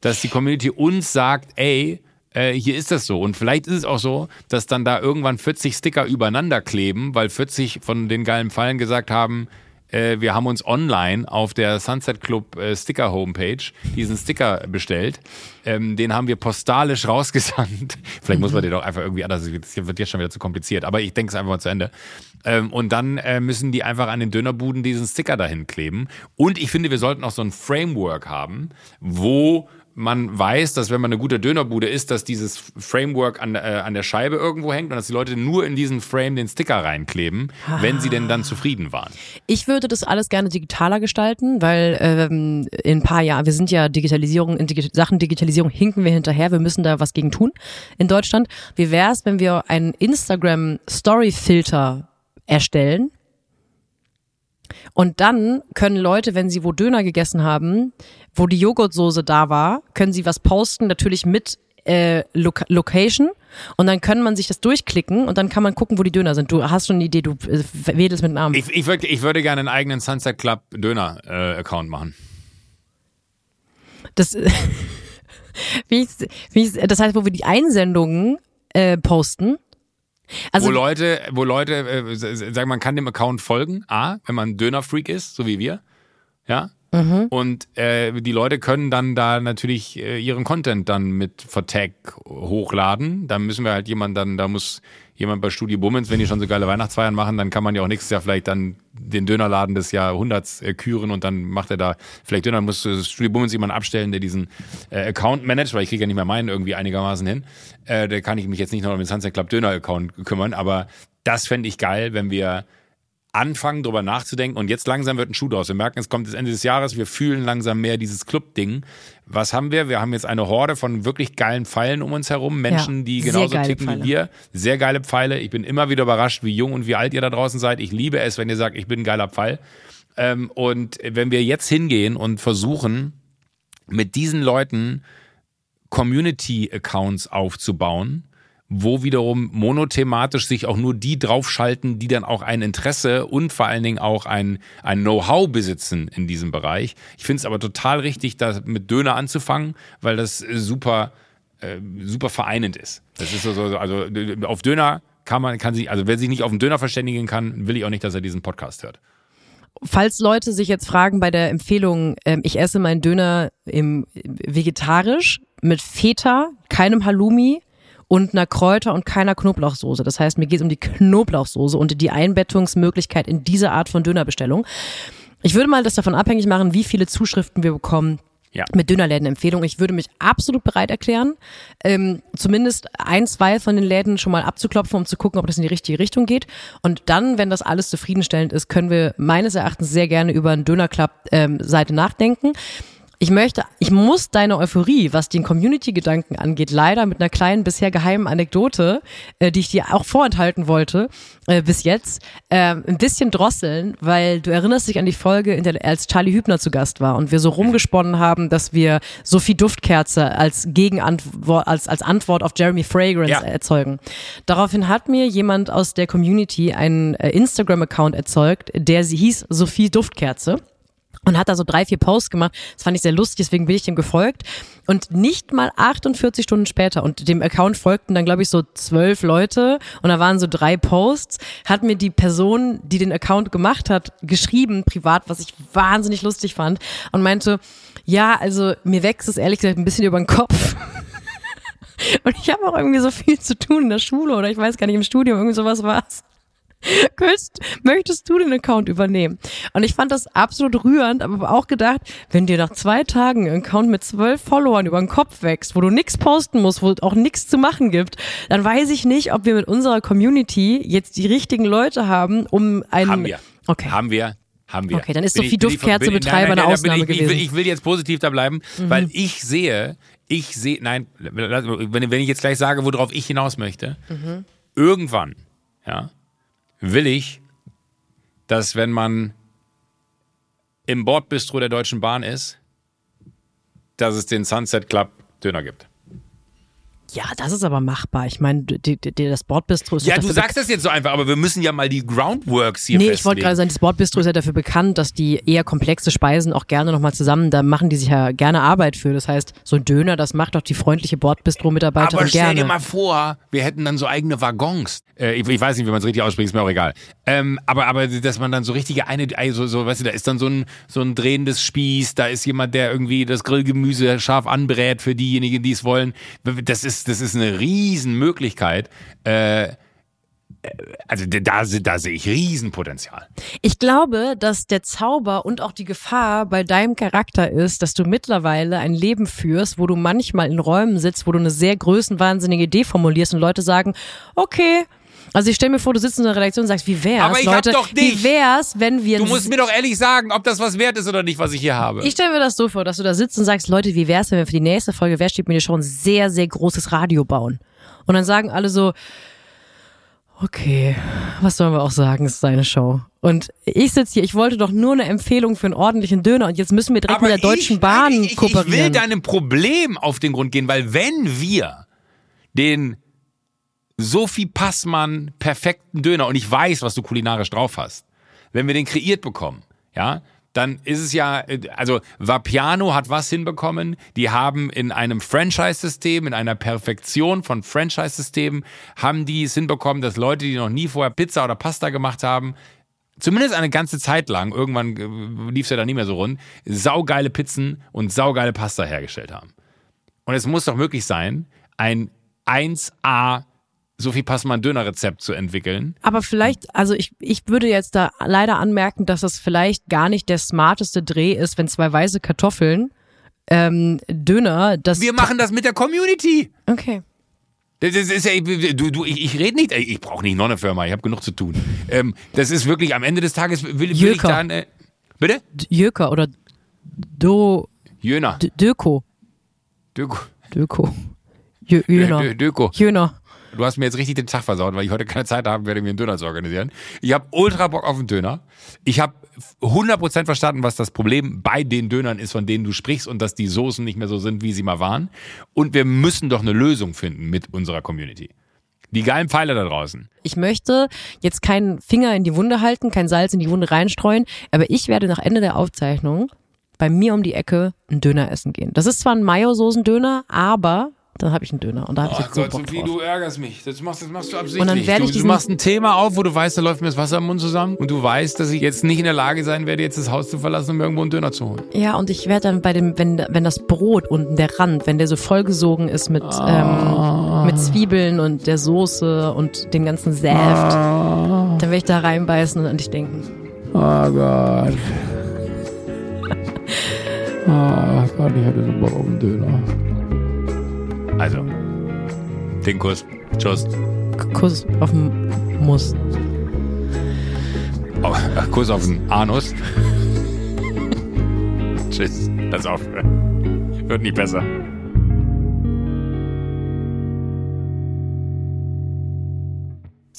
dass die Community uns sagt, ey, äh, hier ist das so. Und vielleicht ist es auch so, dass dann da irgendwann 40 Sticker übereinander kleben, weil 40 von den geilen Fallen gesagt haben, äh, wir haben uns online auf der Sunset Club äh, Sticker Homepage diesen Sticker bestellt. Ähm, den haben wir postalisch rausgesandt. Vielleicht muss man den doch einfach irgendwie anders. Das wird jetzt schon wieder zu kompliziert. Aber ich denke es einfach mal zu Ende. Ähm, und dann äh, müssen die einfach an den Dönerbuden diesen Sticker dahin kleben. Und ich finde, wir sollten auch so ein Framework haben, wo man weiß, dass wenn man eine gute Dönerbude ist, dass dieses Framework an, äh, an der Scheibe irgendwo hängt und dass die Leute nur in diesen Frame den Sticker reinkleben, ah. wenn sie denn dann zufrieden waren. Ich würde das alles gerne digitaler gestalten, weil ähm, in ein paar Jahren, wir sind ja Digitalisierung, in Digi Sachen Digitalisierung hinken wir hinterher, wir müssen da was gegen tun in Deutschland. Wie wäre es, wenn wir einen Instagram Story Filter erstellen, und dann können Leute, wenn sie wo Döner gegessen haben, wo die Joghurtsoße da war, können sie was posten, natürlich mit äh, Lo Location und dann kann man sich das durchklicken und dann kann man gucken, wo die Döner sind. Du hast schon eine Idee, du äh, wedelst mit dem Arm. Ich, ich, würd, ich würde gerne einen eigenen Sunset Club Döner äh, Account machen. Das, wie ich, wie ich, das heißt, wo wir die Einsendungen äh, posten also, wo Leute, wo Leute, äh, sagen, man kann dem Account folgen, A, wenn man Dönerfreak ist, so wie wir, ja. Mhm. Und äh, die Leute können dann da natürlich äh, ihren Content dann mit Vertag hochladen. Da müssen wir halt jemand dann, da muss jemand bei Studio Bummens, wenn die schon so geile Weihnachtsfeiern machen, dann kann man ja auch nächstes Jahr vielleicht dann den Dönerladen des Jahrhunderts äh, küren und dann macht er da vielleicht Döner, muss äh, Studio Bummens jemanden abstellen, der diesen äh, Account managt, weil ich kriege ja nicht mehr meinen irgendwie einigermaßen hin. Äh, da kann ich mich jetzt nicht noch um den Sunset Club Döner Account kümmern, aber das fände ich geil, wenn wir anfangen, drüber nachzudenken. Und jetzt langsam wird ein Schuh draus. Wir merken, es kommt das Ende des Jahres. Wir fühlen langsam mehr dieses Club-Ding. Was haben wir? Wir haben jetzt eine Horde von wirklich geilen Pfeilen um uns herum. Menschen, ja, die genauso ticken Pfeile. wie wir. Sehr geile Pfeile. Ich bin immer wieder überrascht, wie jung und wie alt ihr da draußen seid. Ich liebe es, wenn ihr sagt, ich bin ein geiler Pfeil. Ähm, und wenn wir jetzt hingehen und versuchen, mit diesen Leuten Community-Accounts aufzubauen, wo wiederum monothematisch sich auch nur die draufschalten, die dann auch ein Interesse und vor allen Dingen auch ein, ein Know-how besitzen in diesem Bereich. Ich finde es aber total richtig, da mit Döner anzufangen, weil das super, äh, super vereinend ist. Das ist so, so also auf Döner kann man, kann sich, also wer sich nicht auf den Döner verständigen kann, will ich auch nicht, dass er diesen Podcast hört. Falls Leute sich jetzt fragen bei der Empfehlung, äh, ich esse meinen Döner im vegetarisch mit Feta, keinem Halloumi, und einer Kräuter- und keiner Knoblauchsoße. Das heißt, mir geht es um die Knoblauchsoße und die Einbettungsmöglichkeit in diese Art von Dönerbestellung. Ich würde mal das davon abhängig machen, wie viele Zuschriften wir bekommen ja. mit Dönerläden-Empfehlungen. Ich würde mich absolut bereit erklären, ähm, zumindest ein, zwei von den Läden schon mal abzuklopfen, um zu gucken, ob das in die richtige Richtung geht. Und dann, wenn das alles zufriedenstellend ist, können wir meines Erachtens sehr gerne über einen Dönerclub-Seite ähm, nachdenken. Ich möchte, ich muss deine Euphorie, was den Community-Gedanken angeht, leider mit einer kleinen bisher geheimen Anekdote, äh, die ich dir auch vorenthalten wollte, äh, bis jetzt, äh, ein bisschen drosseln, weil du erinnerst dich an die Folge, in der, als Charlie Hübner zu Gast war und wir so rumgesponnen haben, dass wir Sophie Duftkerze als Gegenantwort, als, als Antwort auf Jeremy Fragrance ja. erzeugen. Daraufhin hat mir jemand aus der Community einen äh, Instagram-Account erzeugt, der sie hieß Sophie Duftkerze und hat da so drei, vier Posts gemacht. Das fand ich sehr lustig, deswegen bin ich dem gefolgt. Und nicht mal 48 Stunden später, und dem Account folgten dann, glaube ich, so zwölf Leute und da waren so drei Posts, hat mir die Person, die den Account gemacht hat, geschrieben, privat, was ich wahnsinnig lustig fand und meinte, ja, also mir wächst es ehrlich gesagt ein bisschen über den Kopf. Und ich habe auch irgendwie so viel zu tun in der Schule oder ich weiß gar nicht, im Studium, irgendwie sowas war's. Könntest, möchtest du den Account übernehmen? Und ich fand das absolut rührend, aber auch gedacht, wenn dir nach zwei Tagen ein Account mit zwölf Followern über den Kopf wächst, wo du nichts posten musst, wo es auch nichts zu machen gibt, dann weiß ich nicht, ob wir mit unserer Community jetzt die richtigen Leute haben, um einen. Haben wir. Okay. Haben wir. Haben wir. Okay, dann ist Sophie Duftkerze Betreiber eine Ausnahme ich, gewesen. Ich will, ich will jetzt positiv da bleiben, mhm. weil ich sehe, ich sehe, nein, wenn, wenn ich jetzt gleich sage, worauf ich hinaus möchte, mhm. irgendwann, ja, will ich, dass wenn man im Bordbistro der Deutschen Bahn ist, dass es den Sunset Club Döner gibt. Ja, das ist aber machbar. Ich meine, das Bordbistro ist Ja, du sagst das jetzt so einfach, aber wir müssen ja mal die Groundworks hier Nee, festlegen. ich wollte gerade sagen, das Bordbistro ist ja dafür bekannt, dass die eher komplexe Speisen auch gerne nochmal zusammen, da machen die sich ja gerne Arbeit für. Das heißt, so ein Döner, das macht doch die freundliche Bordbistro-Mitarbeiterin gerne. Aber stell dir mal vor, wir hätten dann so eigene Waggons. Äh, ich, ich, weiß nicht, wie man es richtig ausspricht, ist mir auch egal. Ähm, aber, aber, dass man dann so richtige eine, also, so, weißt du, da ist dann so ein, so ein drehendes Spieß, da ist jemand, der irgendwie das Grillgemüse scharf anbrät für diejenigen, die es wollen. Das ist, das ist eine Riesenmöglichkeit. Äh, also da, da sehe ich Riesenpotenzial. Ich glaube, dass der Zauber und auch die Gefahr bei deinem Charakter ist, dass du mittlerweile ein Leben führst, wo du manchmal in Räumen sitzt, wo du eine sehr größenwahnsinnige Idee formulierst und Leute sagen, okay, also ich stelle mir vor, du sitzt in einer Redaktion und sagst, wie wär's, Aber ich Leute, hab doch dich. wie wär's, wenn wir... Du musst mir doch ehrlich sagen, ob das was wert ist oder nicht, was ich hier habe. Ich stelle mir das so vor, dass du da sitzt und sagst, Leute, wie wär's, wenn wir für die nächste Folge Wer steht mir die Show ein sehr, sehr großes Radio bauen? Und dann sagen alle so, okay, was sollen wir auch sagen, es ist seine Show. Und ich sitze hier, ich wollte doch nur eine Empfehlung für einen ordentlichen Döner und jetzt müssen wir direkt Aber mit der Deutschen ich, Bahn ich, ich, kooperieren. Ich will deinem Problem auf den Grund gehen, weil wenn wir den Sophie Passmann perfekten Döner und ich weiß, was du kulinarisch drauf hast. Wenn wir den kreiert bekommen, ja, dann ist es ja, also Vapiano hat was hinbekommen. Die haben in einem Franchise-System, in einer Perfektion von Franchise-Systemen, haben die es hinbekommen, dass Leute, die noch nie vorher Pizza oder Pasta gemacht haben, zumindest eine ganze Zeit lang, irgendwann äh, lief es ja dann nicht mehr so rund, saugeile Pizzen und saugeile Pasta hergestellt haben. Und es muss doch möglich sein, ein 1A Sophie Passmann Dönerrezept zu entwickeln. Aber vielleicht, also ich, ich würde jetzt da leider anmerken, dass das vielleicht gar nicht der smarteste Dreh ist, wenn zwei weiße Kartoffeln ähm, Döner, das. Wir machen das mit der Community. Okay. Das ist, ja, du, du, ich, ich rede nicht, ich brauche nicht noch eine Firma, ich habe genug zu tun. Ähm, das ist wirklich, am Ende des Tages will, will ich dann. Äh, bitte? Jöker oder Do. Jöner. Döko. Döko. Döko. Jöner. Döko. Jöner. Du hast mir jetzt richtig den Tag versaut, weil ich heute keine Zeit haben werde, mir einen Döner zu organisieren. Ich habe ultra Bock auf einen Döner. Ich habe 100% verstanden, was das Problem bei den Dönern ist, von denen du sprichst und dass die Soßen nicht mehr so sind, wie sie mal waren. Und wir müssen doch eine Lösung finden mit unserer Community. Die geilen Pfeile da draußen. Ich möchte jetzt keinen Finger in die Wunde halten, kein Salz in die Wunde reinstreuen, aber ich werde nach Ende der Aufzeichnung bei mir um die Ecke einen Döner essen gehen. Das ist zwar ein Mayo-Soßen-Döner, aber dann habe ich einen Döner. Und da habe ich oh jetzt so Gott, Bock Sophie, drauf. du ärgerst mich. Das machst, das machst du absichtlich. Und dann werde ich du, du machst ein Thema auf, wo du weißt, da läuft mir das Wasser im Mund zusammen. Und du weißt, dass ich jetzt nicht in der Lage sein werde, jetzt das Haus zu verlassen, um irgendwo einen Döner zu holen. Ja, und ich werde dann bei dem, wenn, wenn das Brot unten, der Rand, wenn der so vollgesogen ist mit, ähm, mit Zwiebeln und der Soße und dem ganzen Saft, dann werde ich da reinbeißen und an dich denken. Oh Gott. Ah, Gott, ich hätte so Bock auf einen Döner. Also, den Kuss. Tschüss. Kuss auf den Muss. Oh, Kuss auf den Anus. Tschüss. Lass auf. Wird nie besser.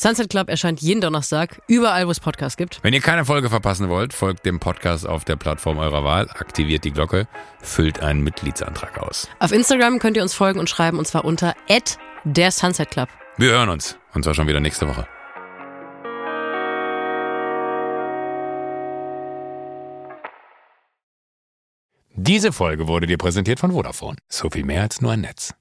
Sunset Club erscheint jeden Donnerstag, überall, wo es Podcasts gibt. Wenn ihr keine Folge verpassen wollt, folgt dem Podcast auf der Plattform eurer Wahl, aktiviert die Glocke, füllt einen Mitgliedsantrag aus. Auf Instagram könnt ihr uns folgen und schreiben, und zwar unter der Sunset Club. Wir hören uns, und zwar schon wieder nächste Woche. Diese Folge wurde dir präsentiert von Vodafone. So viel mehr als nur ein Netz.